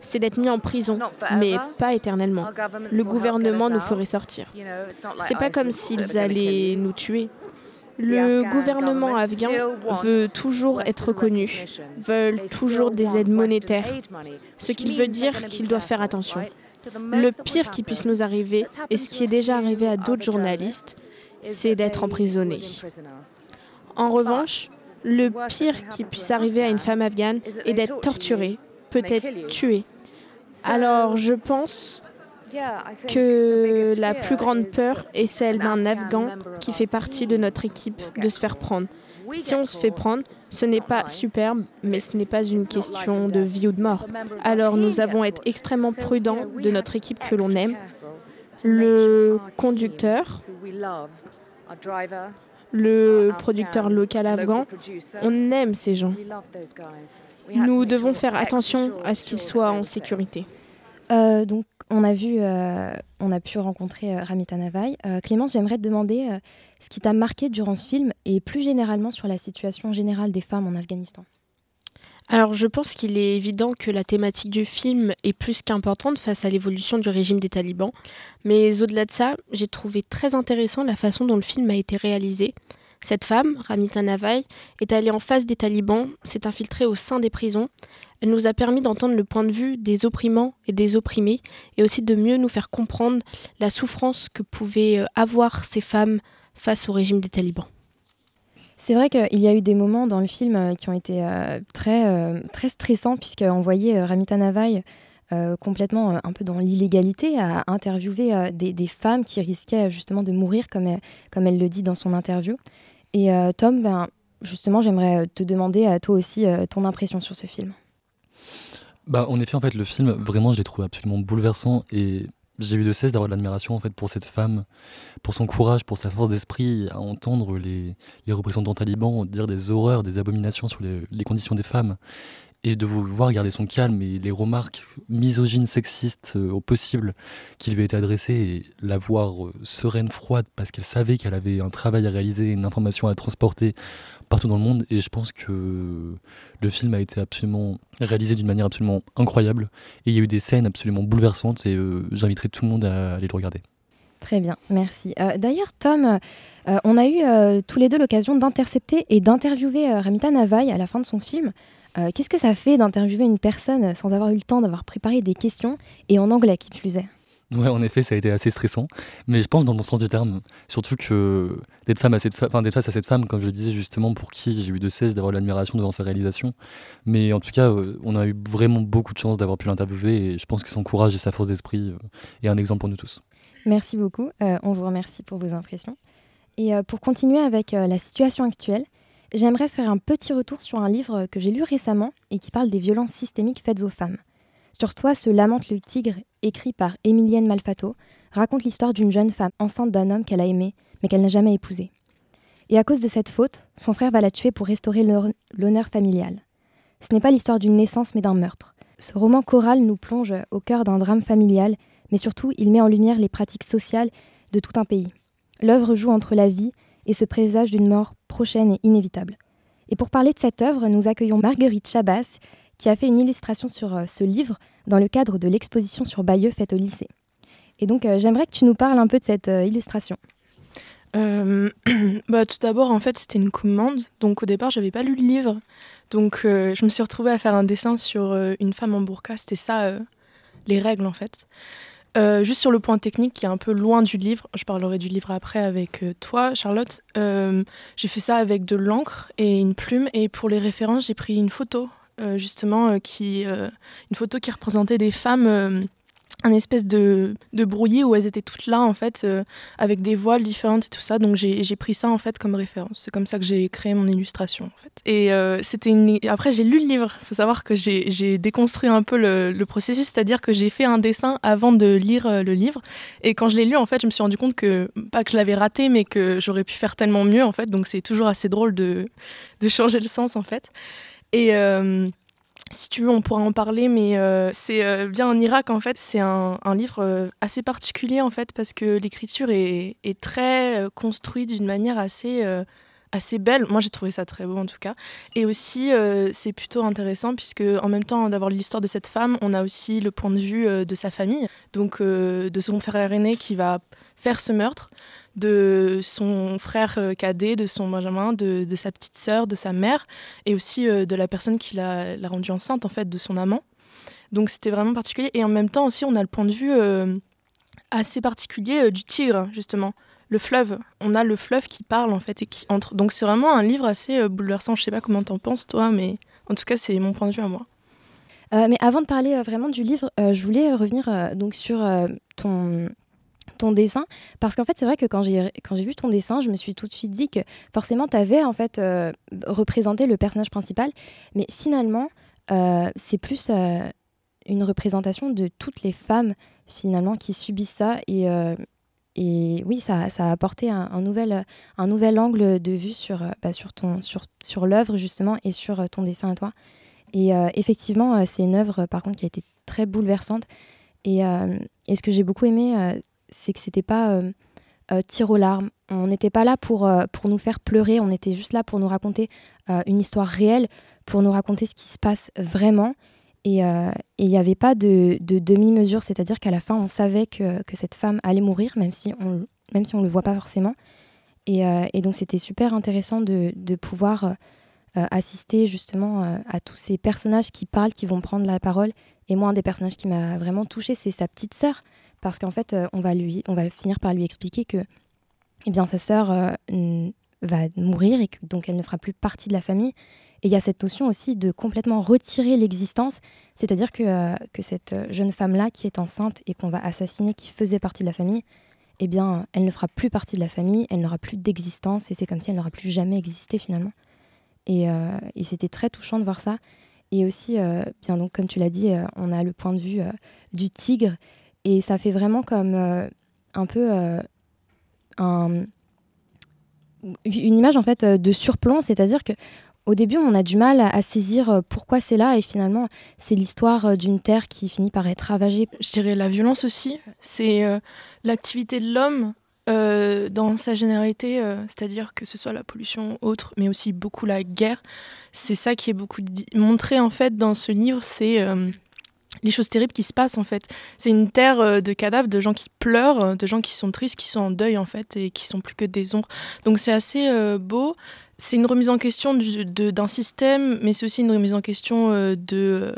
[SPEAKER 3] c'est d'être mis en prison, mais pas éternellement. Le gouvernement nous ferait sortir. C'est pas comme s'ils allaient nous tuer. Le gouvernement afghan veut toujours être reconnu, veulent toujours des aides monétaires, ce qui veut dire qu'ils doivent faire attention. Le pire qui puisse nous arriver, et ce qui est déjà arrivé à d'autres journalistes, c'est d'être emprisonné. En revanche, le pire qui puisse arriver à une femme afghane est d'être torturée, peut-être tuée. Alors je pense que la plus grande peur est celle d'un Afghan qui fait partie de notre équipe de se faire prendre. Si on se fait prendre, ce n'est pas superbe, mais ce n'est pas une question de vie ou de mort. Alors nous avons été extrêmement prudents de notre équipe que l'on aime. Le conducteur, le producteur local afghan, on aime ces gens. Nous devons faire attention à ce qu'ils soient en sécurité.
[SPEAKER 2] Euh, donc, on a vu, euh, on a pu rencontrer euh, Ramita Navai. Clémence, j'aimerais te demander ce qui t'a marqué durant ce film et plus généralement sur la situation générale des femmes en Afghanistan.
[SPEAKER 3] Alors je pense qu'il est évident que la thématique du film est plus qu'importante face à l'évolution du régime des talibans, mais au-delà de ça, j'ai trouvé très intéressant la façon dont le film a été réalisé. Cette femme, Ramita Navai, est allée en face des talibans, s'est infiltrée au sein des prisons. Elle nous a permis d'entendre le point de vue des opprimants et des opprimés, et aussi de mieux nous faire comprendre la souffrance que pouvaient euh, avoir ces femmes face au régime des talibans.
[SPEAKER 2] C'est vrai qu'il y a eu des moments dans le film euh, qui ont été euh, très, très stressants, puisqu'on voyait Ramita Navai complètement un peu dans l'illégalité à interviewer des, femmes qui risquaient justement de mourir, comme elle, comme elle le dit dans son interview. Et Tom, ben, justement, j'aimerais te demander à toi aussi ton impression sur ce film.
[SPEAKER 6] Bah, en effet, fait, le film, vraiment, je l'ai trouvé absolument bouleversant et j'ai eu de cesse d'avoir de l'admiration pour cette femme, pour son courage, pour sa force d'esprit à entendre les, représentants talibans dire des horreurs, des abominations sur les, conditions des femmes et de vouloir garder son calme et les remarques misogynes, sexistes euh, au possible qui lui étaient adressées et la voir euh, sereine, froide parce qu'elle savait qu'elle avait un travail à réaliser, une information à transporter partout dans le monde. Et je pense que le film a été absolument réalisé d'une manière absolument incroyable. Et il y a eu des scènes absolument bouleversantes et euh, j'inviterai tout le monde à aller le regarder.
[SPEAKER 2] Très bien, merci. Euh, d'ailleurs, Tom, on a eu tous les deux l'occasion d'intercepter et d'interviewer Ramita Navai à la fin de son film. Qu'est-ce que ça fait d'interviewer une personne sans avoir eu le temps d'avoir préparé des questions et en anglais qui plus est
[SPEAKER 6] Ouais, en effet, ça a été assez stressant. Mais je pense dans le bon sens du terme. Surtout que d'être femme à cette enfin, face à cette femme, comme je le disais justement, pour qui j'ai eu de cesse d'avoir l'admiration devant sa réalisation. Mais en tout cas, euh, on a eu vraiment beaucoup de chance d'avoir pu l'interviewer et je pense que son courage et sa force d'esprit euh, est un exemple pour nous tous.
[SPEAKER 2] Merci beaucoup. Euh, on vous remercie pour vos impressions. Et pour continuer avec la situation actuelle, j'aimerais faire un petit retour sur un livre que j'ai lu récemment et qui parle des violences systémiques faites aux femmes. Sur toi se lamente le tigre, écrit par Emilienne Malfato, raconte l'histoire d'une jeune femme enceinte d'un homme qu'elle a aimé, mais qu'elle n'a jamais épousé. Et à cause de cette faute, son frère va la tuer pour restaurer l'honneur familial. Ce n'est pas l'histoire d'une naissance, mais d'un meurtre. Ce roman choral nous plonge au cœur d'un drame familial, mais surtout il met en lumière les pratiques sociales de tout un pays. L'œuvre joue entre la vie et ce présage d'une mort prochaine et inévitable. Et pour parler de cette œuvre, nous accueillons Marguerite Chabas, qui a fait une illustration sur euh, ce livre dans le cadre de l'exposition sur Bayeux faite au lycée. Et donc, euh, j'aimerais que tu nous parles un peu de cette euh, illustration.
[SPEAKER 12] bah, tout d'abord, en fait, c'était une commande. Donc, au départ, j'avais pas lu le livre. Donc, je me suis retrouvée à faire un dessin sur une femme en burqa. C'était ça, les règles, en fait. Juste sur le point technique qui est un peu loin du livre, je parlerai du livre après avec toi, Charlotte. j'ai fait ça avec de l'encre et une plume. Et pour les références, j'ai pris une photo euh, justement, euh, qui, euh, une photo qui représentait des femmes un espèce de, de où elles étaient toutes là en fait avec des voiles différentes et tout ça. Donc j'ai pris ça en fait comme référence. C'est comme ça que j'ai créé mon illustration en fait. Et c'était une... après j'ai lu le livre. Faut savoir que j'ai déconstruit un peu le, le processus. C'est à dire que j'ai fait un dessin avant de lire le livre. Et quand je l'ai lu en fait je me suis rendu compte que pas que je l'avais raté mais que j'aurais pu faire tellement mieux en fait. Donc c'est toujours assez drôle de, de changer le sens en fait. Et euh, si tu veux, on pourra en parler, mais euh, c'est euh, bien en Irak, en fait. C'est un, livre assez particulier, en fait, parce que l'écriture est, très construite d'une manière assez, assez belle. Moi, j'ai trouvé ça très beau, en tout cas. Et aussi, c'est plutôt intéressant, puisque en même temps d'avoir l'histoire de cette femme, on a aussi le point de vue de sa famille, donc de son frère aîné qui va faire ce meurtre de son frère euh, cadet, de son Benjamin, de, sa petite sœur, de sa mère, et aussi euh, de la personne qui l'a rendue enceinte, en fait, de son amant. Donc c'était vraiment particulier. Et en même temps aussi, on a le point de vue euh, assez particulier du tigre, justement. Le fleuve. On a le fleuve qui parle, en fait, et qui entre. Donc c'est vraiment un livre assez bouleversant. Je sais pas comment t'en penses, toi, mais en tout cas, c'est mon point de vue à moi.
[SPEAKER 2] mais avant de parler vraiment du livre, je voulais revenir donc sur ton, ton dessin. Parce qu'en fait c'est vrai que quand j'ai quand j'ai vu ton dessin je me suis tout de suite dit que forcément tu avais en fait euh, représenté le personnage principal. Mais finalement euh, c'est plus euh, une représentation de toutes les femmes finalement qui subissent ça. Et, et oui ça, ça, a apporté un, nouvel un nouvel angle de vue sur bah, sur sur sur l'œuvre justement et sur ton dessin à toi. Et effectivement c'est une œuvre par contre qui a été très bouleversante. Et, et ce que j'ai beaucoup aimé c'est que c'était pas euh, euh, tir aux larmes. On n'était pas là pour, euh, pour nous faire pleurer, on était juste là pour nous raconter une histoire réelle, pour nous raconter ce qui se passe vraiment. Et il n'y avait pas de, demi-mesure, c'est-à-dire qu'à la fin, on savait que, cette femme allait mourir, même si on même si on le voit pas forcément. Et, donc c'était super intéressant de, de pouvoir assister justement à tous ces personnages qui parlent, qui vont prendre la parole. Et moi, un des personnages qui m'a vraiment touchée, c'est sa petite sœur, parce qu'en fait, euh, on, va lui, on va finir par lui expliquer que eh bien, sa sœur euh, va mourir et que donc elle ne fera plus partie de la famille. Et il y a cette notion aussi de complètement retirer l'existence, c'est-à-dire que, euh, que cette jeune femme-là qui est enceinte et qu'on va assassiner, qui faisait partie de la famille, eh bien, elle ne fera plus partie de la famille, elle n'aura plus d'existence et c'est comme si elle n'aura plus jamais existé finalement. Et, et c'était très touchant de voir ça. Et aussi, bien donc comme tu l'as dit, on a le point de vue du tigre et ça fait vraiment comme euh, un peu euh, un, une image en fait euh, de surplomb, c'est-à-dire que au début, on a du mal à, saisir pourquoi c'est là, et finalement, c'est l'histoire d'une terre qui finit par être ravagée.
[SPEAKER 12] Je dirais la violence aussi. C'est l'activité de l'homme dans sa généralité, c'est-à-dire que ce soit la pollution autre, mais aussi beaucoup la guerre. C'est ça qui est beaucoup montré en fait dans ce livre. C'est les choses terribles qui se passent en fait. C'est une terre euh, de cadavres, de gens qui pleurent, euh, de gens qui sont tristes, qui sont en deuil en fait et qui sont plus que des ombres. Donc c'est assez euh, beau. C'est une remise en question d'un système, mais c'est aussi une remise en question de,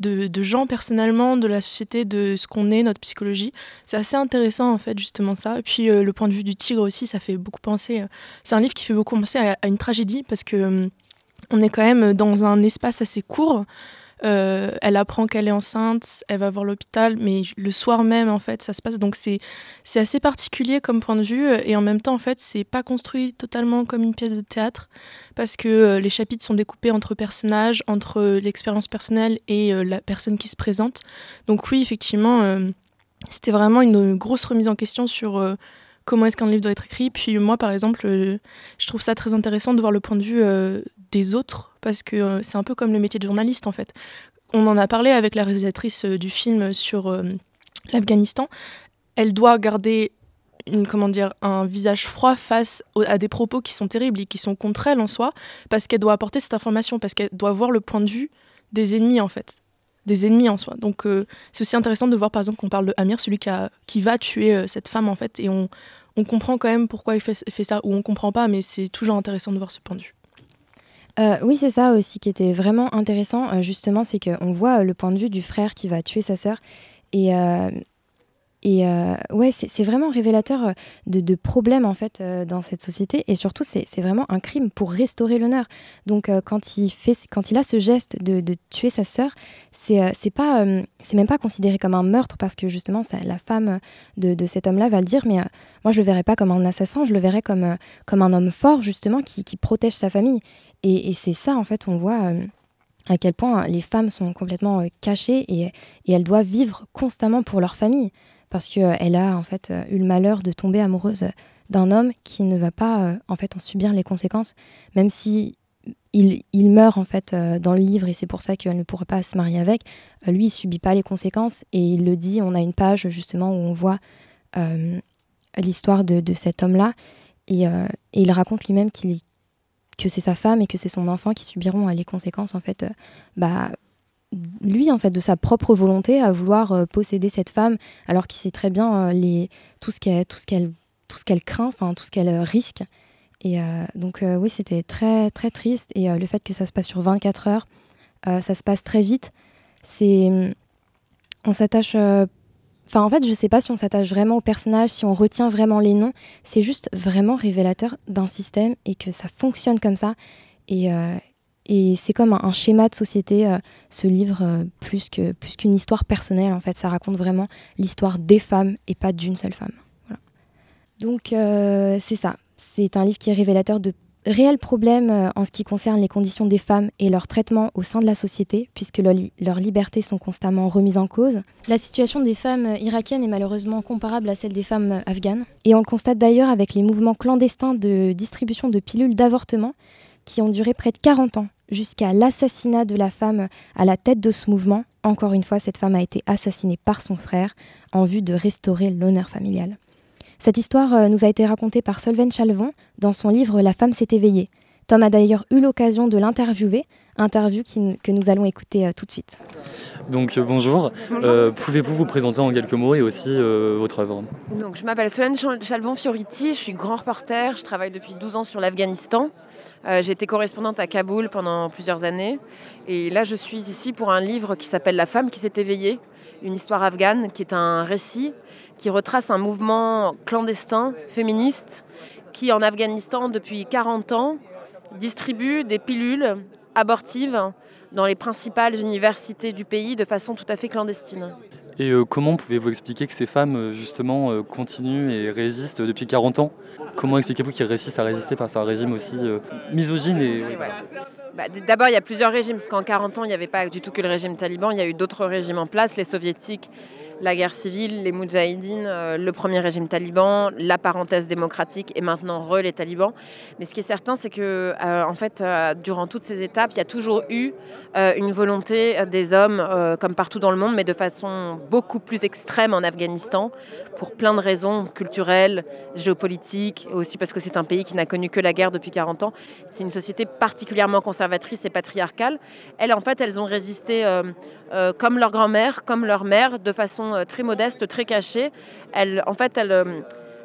[SPEAKER 12] de, gens personnellement, de la société, de ce qu'on est, notre psychologie. C'est assez intéressant en fait justement ça. Et puis le point de vue du tigre aussi, ça fait beaucoup penser. c'est un livre qui fait beaucoup penser à, à une tragédie parce que on est quand même dans un espace assez court. Euh, elle apprend qu'elle est enceinte, elle va voir l'hôpital, mais le soir même, en fait, ça se passe. Donc, c'est assez particulier comme point de vue. Et en même temps, en fait, c'est pas construit totalement comme une pièce de théâtre, parce que euh, les chapitres sont découpés entre personnages, entre l'expérience personnelle et euh, la personne qui se présente. Donc, oui, effectivement, c'était vraiment une grosse remise en question sur comment est-ce qu'un livre doit être écrit. Puis moi, par exemple, je trouve ça très intéressant de voir le point de vue des autres, parce que euh, c'est un peu comme le métier de journaliste en fait. On en a parlé avec la réalisatrice euh, du film sur euh, l'Afghanistan. Elle doit garder comment dire, un visage froid face à des propos qui sont terribles et qui sont contre elle en soi, parce qu'elle doit apporter cette information, parce qu'elle doit voir le point de vue des ennemis en fait, des ennemis en soi. Donc c'est aussi intéressant de voir par exemple qu'on parle de Amir, celui qui, va tuer cette femme en fait, et on, comprend quand même pourquoi il fait, fait ça, ou on comprend pas, mais c'est toujours intéressant de voir ce point de vue.
[SPEAKER 2] Euh, oui, c'est ça aussi qui était vraiment intéressant, justement, c'est qu'on voit le point de vue du frère qui va tuer sa sœur. Et, et euh, ouais, c'est vraiment révélateur euh, de, problèmes en fait euh, dans cette société. Et surtout, c'est vraiment un crime pour restaurer l'honneur. Donc quand, il fait, quand il a ce geste de, tuer sa sœur, c'est pas, c'est même pas considéré comme un meurtre parce que justement, la femme de, cet homme-là va le dire. Mais moi, je le verrais pas comme un assassin, je le verrais comme, comme un homme fort justement qui, protège sa famille. Et, c'est ça en fait, on voit à quel point les femmes sont complètement cachées et, elles doivent vivre constamment pour leur famille parce qu'elle a en fait eu le malheur de tomber amoureuse d'un homme qui ne va pas euh, en fait en subir les conséquences, même si il, meurt en fait euh, dans le livre et c'est pour ça qu'elle ne pourra pas se marier avec. Euh, lui, il subit pas les conséquences et il le dit. On a une page justement où on voit l'histoire de, cet homme-là et, il raconte lui-même que c'est sa femme et que c'est son enfant qui subiront les conséquences en fait bah, lui, en fait, de sa propre volonté à vouloir euh, posséder cette femme, alors qu'il sait très bien euh, les, tout ce qu'elle qu'elle craint, enfin tout ce qu'elle euh, risque. Et donc oui, c'était très très triste. Et le fait que ça se passe sur 24 heures, ça se passe très vite. C'est, on s'attache. Enfin, en fait, je sais pas si on s'attache vraiment au personnage, si on retient vraiment les noms. C'est juste vraiment révélateur d'un système et que ça fonctionne comme ça. Et, et c'est comme un, schéma de société, euh, ce livre, euh, plus qu'une plus histoire personnelle, en fait. Ça raconte vraiment l'histoire des femmes et pas d'une seule femme. Donc, euh, c'est ça. C'est un livre qui est révélateur de réels problèmes en ce qui concerne les conditions des femmes et leur traitement au sein de la société, puisque leurs libertés sont constamment remises en cause. La situation des femmes irakiennes est malheureusement comparable à celle des femmes afghanes. Et on le constate d'ailleurs avec les mouvements clandestins de distribution de pilules d'avortement qui ont duré près de 40 ans, jusqu'à l'assassinat de la femme à la tête de ce mouvement. Encore une fois, cette femme a été assassinée par son frère en vue de restaurer l'honneur familial. Cette histoire euh, nous a été racontée par Solven Chalvon dans son livre La femme s'est éveillée. Tom a d'ailleurs eu l'occasion de l'interviewer, interview que nous allons écouter euh, tout de suite.
[SPEAKER 6] Donc euh, bonjour, pouvez-vous vous présenter en quelques mots et aussi votre œuvre?
[SPEAKER 13] Donc je m'appelle Solène Chalvon Fioriti, je suis grand reporter, je travaille depuis 12 ans sur l'Afghanistan. Euh, j'ai été correspondante à Kaboul pendant plusieurs années. Et là, je suis ici pour un livre qui s'appelle La femme qui s'est éveillée, une histoire afghane, qui est un récit qui retrace un mouvement clandestin, féministe, qui en Afghanistan, depuis 40 ans, distribue des pilules abortives dans les principales universités du pays de façon tout à fait clandestine.
[SPEAKER 6] Et euh, comment pouvez-vous expliquer que ces femmes, euh, justement, euh, continuent et résistent depuis 40 ans? Comment expliquez-vous qu'ils réussissent à résister à un régime aussi misogyne et...
[SPEAKER 13] Bah, d'abord, il y a plusieurs régimes, parce qu'en 40 ans, il n'y avait pas du tout que le régime taliban, il y a eu d'autres régimes en place, les soviétiques la guerre civile, les Moudjahidines, euh, le premier régime taliban, la parenthèse démocratique et maintenant re les talibans. Mais ce qui est certain, c'est que euh, en fait, euh, durant toutes ces étapes, il y a toujours eu une volonté des hommes, comme partout dans le monde, mais de façon beaucoup plus extrême en Afghanistan, pour plein de raisons culturelles, géopolitiques, aussi parce que c'est un pays qui n'a connu que la guerre depuis 40 ans. C'est une société particulièrement conservatrice et patriarcale. Elles, en fait, elles ont résisté comme leur grand-mère, comme leur mère, de façon euh, très modestes, très cachées. Elles, en fait, elles, euh,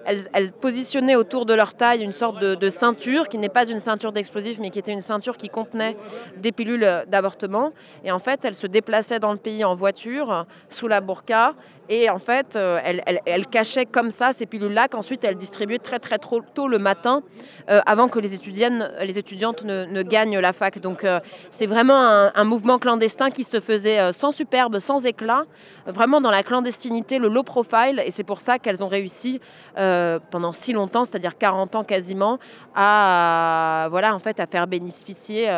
[SPEAKER 13] elles, positionnaient autour de leur taille une sorte de, ceinture qui n'est pas une ceinture d'explosifs, mais qui était une ceinture qui contenait des pilules d'avortement. Et en fait, elles se déplaçaient dans le pays en voiture, sous la burqa, et en fait, euh, elle, cachait comme ça ces pilules-là qu'ensuite elle distribuait très très trop tôt le matin euh, avant que les, étudiantes, ne, gagnent la fac. Donc euh, c'est vraiment un, mouvement clandestin qui se faisait sans superbe, sans éclat, vraiment dans la clandestinité, le low profile. Et c'est pour ça qu'elles ont réussi pendant si longtemps, c'est-à-dire 40 ans quasiment, à, voilà, en fait, à faire bénéficier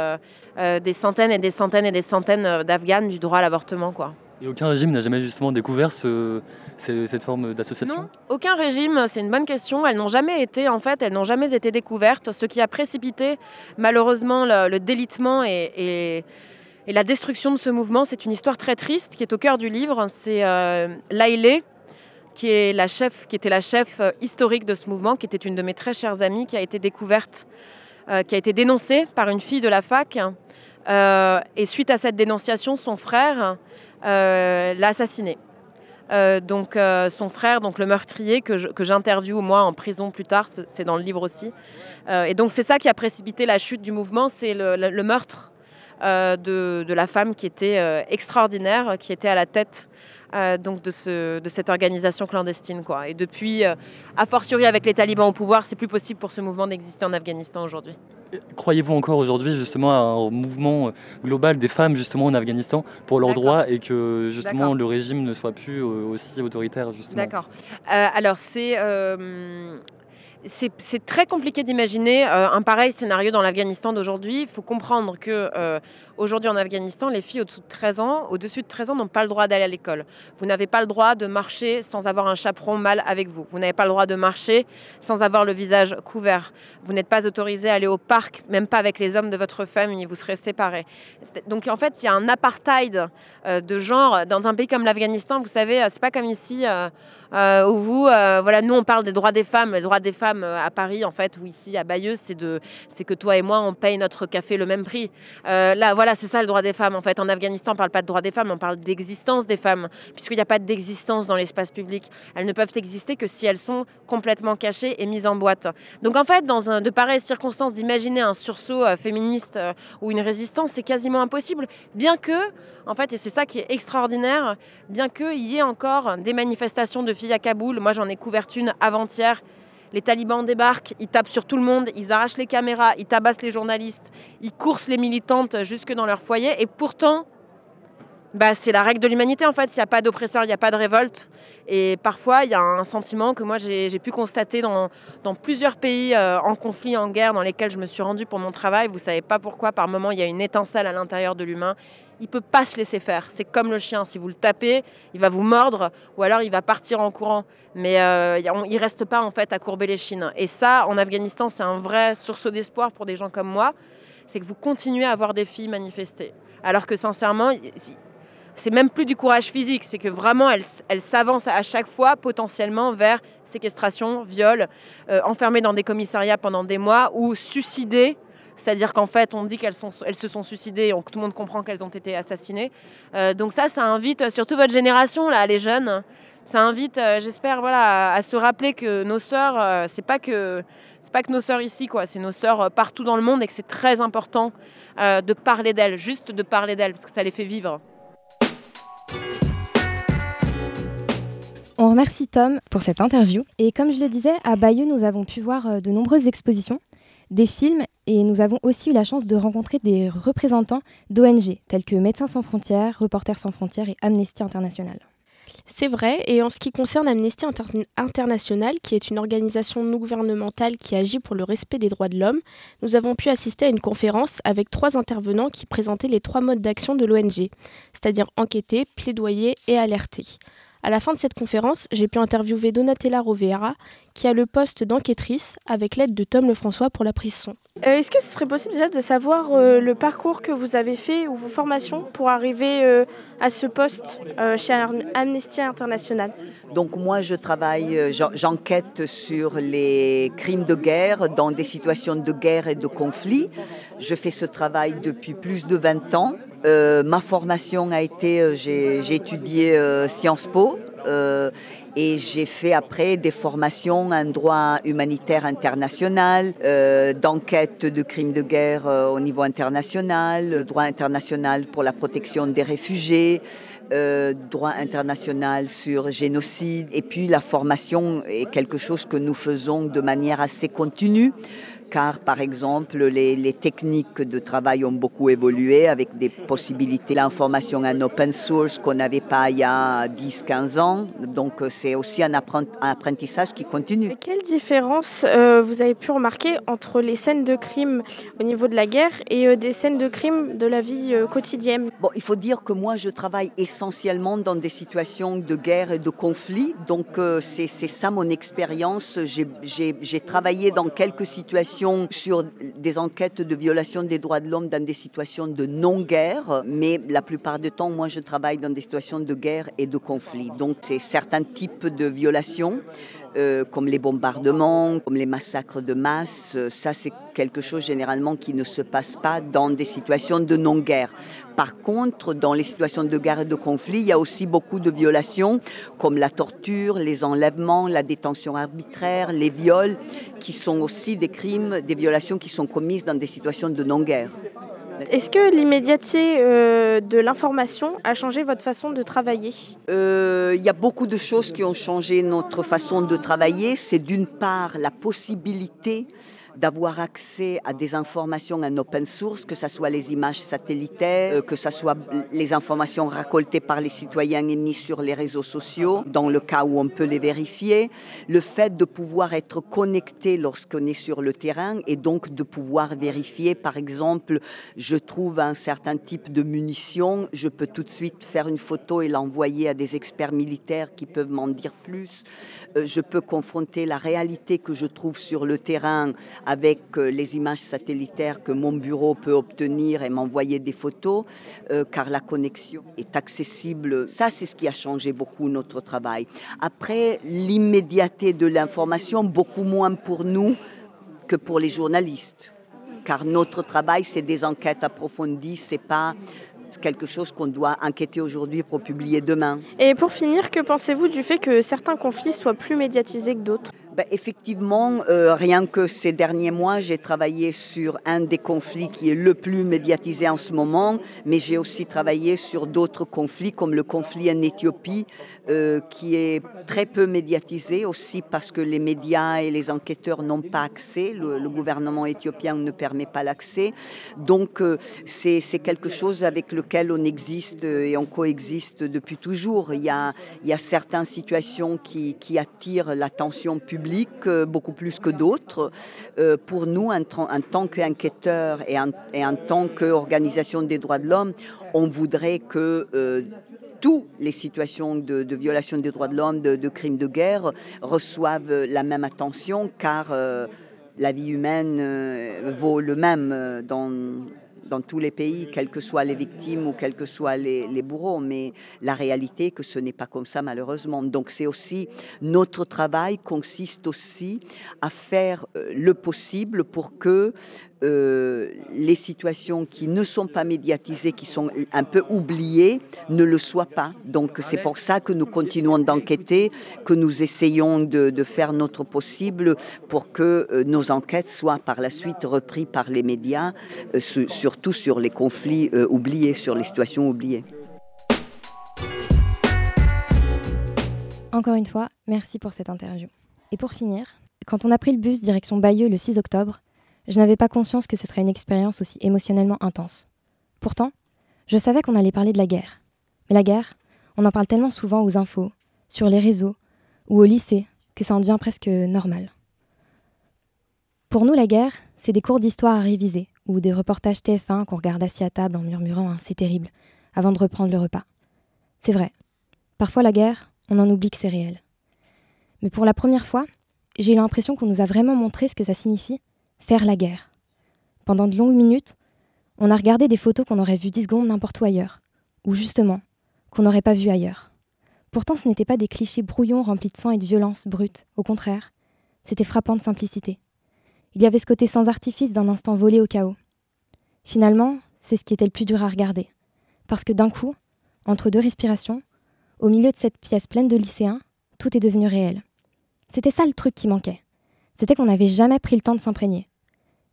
[SPEAKER 13] des centaines et des centaines et des centaines d'Afghanes du droit à l'avortement. quoi.
[SPEAKER 6] Et aucun régime n'a jamais justement découvert cette forme d'association?
[SPEAKER 13] Non, aucun régime, c'est une bonne question. Elles n'ont jamais été, en fait, elles n'ont jamais été découvertes, ce qui a précipité malheureusement le, délitement et, la destruction de ce mouvement. C'est une histoire très triste qui est au cœur du livre. C'est euh, qui, était la chef historique de ce mouvement, qui était une de mes très chères amies, qui a été découverte, qui a été dénoncée par une fille de la fac. et suite à cette dénonciation, son frère l'a assassinée. donc son frère, donc le meurtrier que j'interviewe moi en prison plus tard, c'est dans le livre aussi. et donc c'est ça qui a précipité la chute du mouvement, c'est le, meurtre de, de, la femme qui était extraordinaire, qui était à la tête euh, donc de, ce, de, cette organisation clandestine. Quoi. Et depuis, euh, a fortiori avec les talibans au pouvoir, c'est plus possible pour ce mouvement d'exister en Afghanistan aujourd'hui.
[SPEAKER 6] Croyez-vous encore aujourd'hui justement à un mouvement global des femmes justement en Afghanistan pour leurs droits et que justement le régime ne soit plus euh, aussi autoritaire justement?
[SPEAKER 13] D'accord. alors c'est c'est très compliqué d'imaginer un pareil scénario dans l'Afghanistan d'aujourd'hui. Il faut comprendre que Aujourd'hui en Afghanistan, les filles au-dessus de 13 ans, au-dessus de 13 ans n'ont pas le droit d'aller à l'école. Vous n'avez pas le droit de marcher sans avoir un chaperon mâle avec vous. Vous n'avez pas le droit de marcher sans avoir le visage couvert. Vous n'êtes pas autorisé à aller au parc, même pas avec les hommes de votre famille. Vous serez séparés. Donc en fait, il y a un apartheid euh, de genre dans un pays comme l'Afghanistan. Vous savez, euh, c'est pas comme ici. Euh, où vous, voilà, nous on parle des droits des femmes, les droits des femmes à Paris en fait, ou ici à Bayeux, c'est de, c'est que toi et moi on paye notre café le même prix. là, voilà, c'est ça le droit des femmes. En fait, en Afghanistan, on ne parle pas de droit des femmes, on parle d'existence des femmes, puisqu'il n'y a pas d'existence dans l'espace public. Elles ne peuvent exister que si elles sont complètement cachées et mises en boîte. Donc, en fait, dans de pareilles circonstances, d'imaginer un sursaut euh, féministe euh, ou une résistance, c'est quasiment impossible, bien que, en fait, et c'est ça qui est extraordinaire, bien qu'il y ait encore des manifestations de filles à Kaboul. Moi, j'en ai couvert une avant-hier les talibans débarquent, ils tapent sur tout le monde, ils arrachent les caméras, ils tabassent les journalistes, ils coursent les militantes jusque dans leur foyer. Et pourtant, bah, c'est la règle de l'humanité en fait. S'il n'y a pas d'oppresseur, il n'y a pas de révolte. Et parfois, il y a un sentiment que moi j'ai pu constater dans, plusieurs pays euh, en conflit, en guerre, dans lesquels je me suis rendue pour mon travail. Vous savez pas pourquoi, par moment, il y a une étincelle à l'intérieur de l'humain il peut pas se laisser faire. C'est comme le chien, si vous le tapez, il va vous mordre ou alors il va partir en courant. Mais euh, il reste pas en fait à courber les chines. Et ça, en Afghanistan, c'est un vrai sursaut d'espoir pour des gens comme moi. C'est que vous continuez à avoir des filles manifester. Alors que sincèrement, c'est même plus du courage physique, c'est que vraiment elles, s'avancent à chaque fois potentiellement vers séquestration, viol, euh, enfermées dans des commissariats pendant des mois ou suicidées c'est-à-dire qu'en fait, on dit qu'elles se sont suicidées, donc tout le monde comprend qu'elles ont été assassinées. Euh, donc ça, ça invite euh, surtout votre génération, là, les jeunes, ça invite, euh, j'espère, voilà, à, se rappeler que nos sœurs, que c'est pas que nos sœurs ici, quoi, c'est nos sœurs partout dans le monde et que c'est très important de parler d'elles, juste de parler d'elles, parce que ça les fait vivre.
[SPEAKER 2] On remercie Tom pour cette interview. Et comme je le disais, à Bayeux, nous avons pu voir de nombreuses expositions des films et nous avons aussi eu la chance de rencontrer des représentants d'ONG tels que Médecins sans frontières, Reporters sans frontières et Amnesty International.
[SPEAKER 3] C'est vrai, et en ce qui concerne Amnesty International, qui est une organisation non gouvernementale qui agit pour le respect des droits de l'homme, nous avons pu assister à une conférence avec trois intervenants qui présentaient les trois modes d'action de l'ONG, c'est-à-dire enquêter, plaidoyer et alerter. À la fin de cette conférence, j'ai pu interviewer Donatella Rovera, qui a le poste d'enquêtrice avec l'aide de Tom Lefrançois pour la prise son.
[SPEAKER 14] Euh, est-ce que ce serait possible déjà de savoir euh, le parcours que vous avez fait ou vos formations pour arriver euh, à ce poste chez Amnesty International?
[SPEAKER 15] Donc moi je travaille, j'enquête sur les crimes de guerre dans des situations de guerre et de conflit. Je fais ce travail depuis plus de 20 ans. Ma formation a été, j'ai étudié Sciences Po et j'ai fait après des formations en droit humanitaire international, d'enquête de crimes de guerre au niveau international, droit international pour la protection des réfugiés, droit international sur génocide. Et puis la formation est quelque chose que nous faisons de manière assez continue car par exemple les, techniques de travail ont beaucoup évolué avec des possibilités l'information en open source qu'on n'avait pas il y a 10-15 ans. Donc euh, c'est aussi un apprentissage qui continue.
[SPEAKER 14] quelle différence euh, vous avez pu remarquer entre les scènes de crime au niveau de la guerre et euh, des scènes de crime de la vie quotidienne?
[SPEAKER 15] Bon, il faut dire que moi je travaille essentiellement dans des situations de guerre et de conflit. Donc c'est ça mon expérience. J'ai travaillé dans quelques situations sur des enquêtes de violation des droits de l'homme dans des situations de non-guerre, mais la plupart du temps, moi, je travaille dans des situations de guerre et de conflit. Donc, c'est certains types de violations euh, comme les bombardements, comme les massacres de masse. Euh, ça, c'est quelque chose généralement qui ne se passe pas dans des situations de non-guerre. Par contre, dans les situations de guerre et de conflit, il y a aussi beaucoup de violations, comme la torture, les enlèvements, la détention arbitraire, les viols, qui sont aussi des crimes, des violations qui sont commises dans des situations de non-guerre.
[SPEAKER 14] Est-ce que l'immédiateté euh, de l'information a changé votre façon de travailler?
[SPEAKER 15] Euh, Il y a beaucoup de choses qui ont changé notre façon de travailler. C'est d'une part la possibilité d'avoir accès à des informations en open source, que ce soit les images satellitaires, euh, que ce soit les informations récoltées par les citoyens et mises sur les réseaux sociaux, dans le cas où on peut les vérifier, le fait de pouvoir être connecté lorsqu'on est sur le terrain et donc de pouvoir vérifier, par exemple, je trouve un certain type de munitions, je peux tout de suite faire une photo et l'envoyer à des experts militaires qui peuvent m'en dire plus. Euh, je peux confronter la réalité que je trouve sur le terrain avec euh, les images satellitaires que mon bureau peut obtenir et m'envoyer des photos, euh, car la connexion est accessible. Ça, c'est ce qui a changé beaucoup notre travail. Après, l'immédiateté de l'information, beaucoup moins pour nous que pour les journalistes, car notre travail, c'est des enquêtes approfondies, c'est pas quelque chose qu'on doit enquêter aujourd'hui pour publier demain.
[SPEAKER 14] Et pour finir, que pensez-vous du fait que certains conflits soient plus médiatisés que d'autres?
[SPEAKER 15] Ben, effectivement, euh, rien que ces derniers mois, j'ai travaillé sur un des conflits qui est le plus médiatisé en ce moment, mais j'ai aussi travaillé sur d'autres conflits, comme le conflit en Éthiopie, euh, qui est très peu médiatisé aussi parce que les médias et les enquêteurs n'ont pas accès, le, gouvernement éthiopien ne permet pas l'accès. Donc euh, c'est quelque chose avec lequel on existe et on coexiste depuis toujours. Il y a, il certaines situations qui attirent l'attention publique euh, beaucoup plus que d'autres. Euh, pour nous, en, tant qu'enquêteurs et en, tant qu'organisation des droits de l'homme, on voudrait que euh, toutes les situations de, violation des droits de l'homme, de, crimes de guerre, reçoivent la même attention, car la vie humaine vaut le même dans, dans tous les pays, quelles que soient les victimes ou quels que soient les, bourreaux. Mais la réalité est que ce n'est pas comme ça, malheureusement. Donc c'est aussi notre travail consiste aussi à faire euh, le possible pour que euh, les situations qui ne sont pas médiatisées, qui sont un peu oubliées, ne le soient pas. Donc c'est pour ça que nous continuons d'enquêter, que nous essayons de, faire notre possible pour que euh, nos enquêtes soient par la suite reprises par les médias, euh, surtout sur les conflits oubliés, sur les situations oubliées.
[SPEAKER 2] Encore une fois, merci pour cette interview. Et pour finir, quand on a pris le bus direction Bayeux le 6 octobre, je n'avais pas conscience que ce serait une expérience aussi émotionnellement intense. Pourtant, je savais qu'on allait parler de la guerre. Mais la guerre, on en parle tellement souvent aux infos, sur les réseaux ou au lycée, que ça en devient presque normal. Pour nous, la guerre, c'est des cours d'histoire à réviser, ou des reportages TF1 qu'on regarde assis à table en murmurant C'est terrible, avant de reprendre le repas. C'est vrai. Parfois, la guerre, on en oublie que c'est réel. Mais pour la première fois, j'ai eu l'impression qu'on nous a vraiment montré ce que ça signifie faire la guerre. Pendant de longues minutes, on a regardé des photos qu'on aurait vues dix secondes n'importe où ailleurs, ou justement, qu'on n'aurait pas vues ailleurs. Pourtant, ce n'étaient pas des clichés brouillons remplis de sang et de violence brute, au contraire, c'était frappant de simplicité. Il y avait ce côté sans artifice d'un instant volé au chaos. Finalement, c'est ce qui était le plus dur à regarder, parce que d'un coup, entre deux respirations, au milieu de cette pièce pleine de lycéens, tout est devenu réel. C'était ça le truc qui manquait. C'était qu'on n'avait jamais pris le temps de s'imprégner.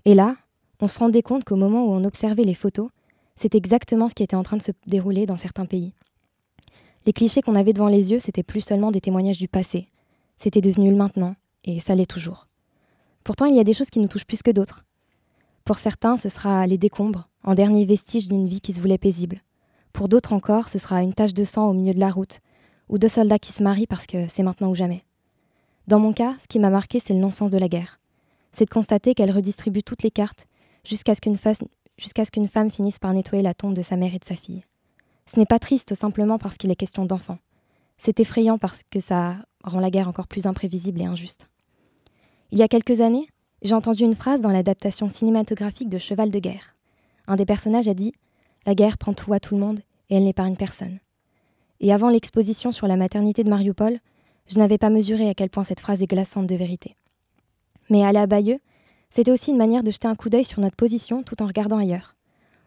[SPEAKER 2] Et là, on se rendait compte qu'au moment où on observait les photos, c'est exactement ce qui était en train de se dérouler dans certains pays. Les clichés qu'on avait devant les yeux, c'était plus seulement des témoignages du passé. C'était devenu le maintenant, et ça l'est toujours. Pourtant, il y a des choses qui nous touchent plus que d'autres. Pour certains, ce sera les décombres, en dernier vestige d'une vie qui se voulait paisible. Pour d'autres encore, ce sera une tache de sang au milieu de la route, ou deux soldats qui se marient parce que c'est maintenant ou jamais. Dans mon cas, ce qui m'a marqué, c'est le non-sens de la guerre c'est de constater qu'elle redistribue toutes les cartes jusqu'à ce qu'une femme finisse par nettoyer la tombe de sa mère et de sa fille. Ce n'est pas triste simplement parce qu'il est question d'enfants. C'est effrayant parce que ça rend la guerre encore plus imprévisible et injuste. Il y a quelques années, j'ai entendu une phrase dans l'adaptation cinématographique de Cheval de guerre. Un des personnages a dit La guerre prend tout à tout le monde et elle n'épargne personne. Et avant l'exposition sur la maternité de Mariupol, je n'avais pas mesuré à quel point cette phrase est glaçante de vérité. Mais aller à Bayeux, c'était aussi une manière de jeter un coup d'œil sur notre position tout en regardant ailleurs.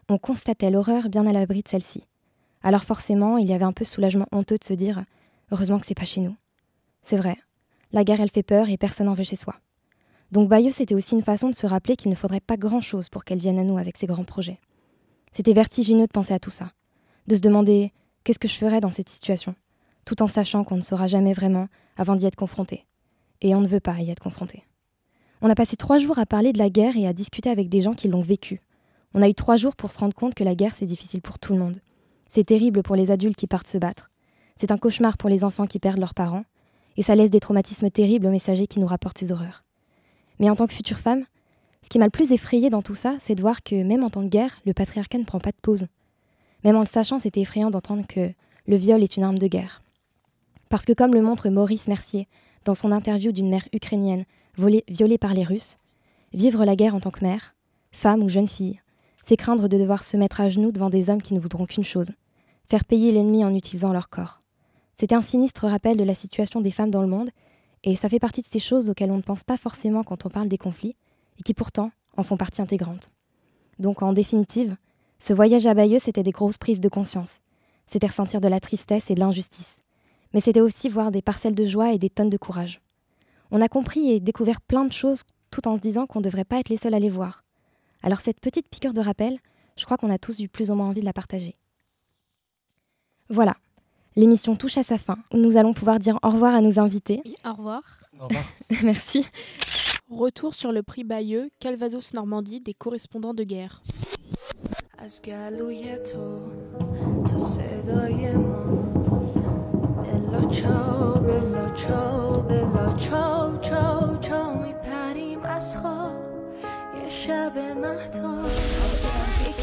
[SPEAKER 2] On constatait l'horreur bien à l'abri de celle-ci. Alors forcément, il y avait un peu soulagement honteux de se dire heureusement que c'est pas chez nous. C'est vrai, la guerre elle fait peur et personne n'en veut chez soi. Donc Bayeux, c'était aussi une façon de se rappeler qu'il ne faudrait pas grand-chose pour qu'elle vienne à nous avec ses grands projets. C'était vertigineux de penser à tout ça, de se demander qu'est-ce que je ferais dans cette situation, tout en sachant qu'on ne saura jamais vraiment avant d'y être confronté. Et on ne veut pas y être confronté. On a passé trois jours à parler de la guerre et à discuter avec des gens qui l'ont vécue. On a eu trois jours pour se rendre compte que la guerre, c'est difficile pour tout le monde. C'est terrible pour les adultes qui partent se battre. C'est un cauchemar pour les enfants qui perdent leurs parents. Et ça laisse des traumatismes terribles aux messagers qui nous rapportent ces horreurs. Mais en tant que future femme, ce qui m'a le plus effrayée dans tout ça, c'est de voir que même en temps de guerre, le patriarcat ne prend pas de pause. Même en le sachant, c'était effrayant d'entendre que le viol est une arme de guerre. Parce que comme le montre Maurice Mercier dans son interview d'une mère ukrainienne violée par les Russes, vivre la guerre en tant que mère, femme ou jeune fille, c'est craindre de devoir se mettre à genoux devant des hommes qui ne voudront qu'une chose, faire payer l'ennemi en utilisant leur corps. C'était un sinistre rappel de la situation des femmes dans le monde, et ça fait partie de ces choses auxquelles on ne pense pas forcément quand on parle des conflits, et qui pourtant en font partie intégrante. Donc en définitive, ce voyage à Bayeux, c'était des grosses prises de conscience. C'était ressentir de la tristesse et de l'injustice. Mais c'était aussi voir des parcelles de joie et des tonnes de courage. On a compris et découvert plein de choses tout en se disant qu'on ne devrait pas être les seuls à les voir. Alors cette petite piqûre de rappel, je crois qu'on a tous eu plus ou moins envie de la partager. Voilà, l'émission touche à sa fin. Nous allons pouvoir dire au revoir à nos invités.
[SPEAKER 3] au revoir.
[SPEAKER 6] Au revoir.
[SPEAKER 2] Merci.
[SPEAKER 3] Retour sur le prix Bayeux, Calvados Normandie des correspondants de guerre.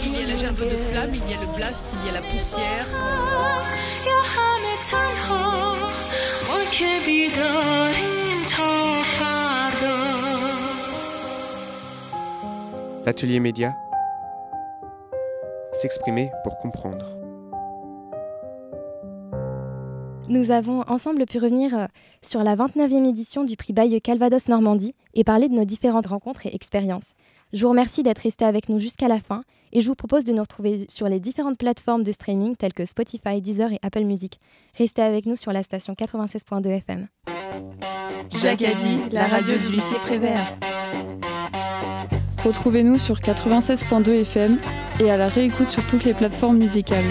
[SPEAKER 4] Il y a la gerbe de flamme, il y a le blast, il y a la poussière.
[SPEAKER 5] L'atelier média S'exprimer pour comprendre.
[SPEAKER 2] Nous avons ensemble pu revenir euh, sur la 29e édition du prix Bayeux Calvados Normandie et parler de nos différentes rencontres et expériences. Je vous remercie d'être resté avec nous jusqu'à la fin et je vous propose de nous retrouver sur les différentes plateformes de streaming telles que Spotify, Deezer et Apple Music. Restez avec nous sur la station 96.2 FM.
[SPEAKER 1] Jacques a dit, la radio du lycée Prévert.
[SPEAKER 16] Retrouvez-nous sur 96.2 FM et à la réécoute sur toutes les plateformes musicales.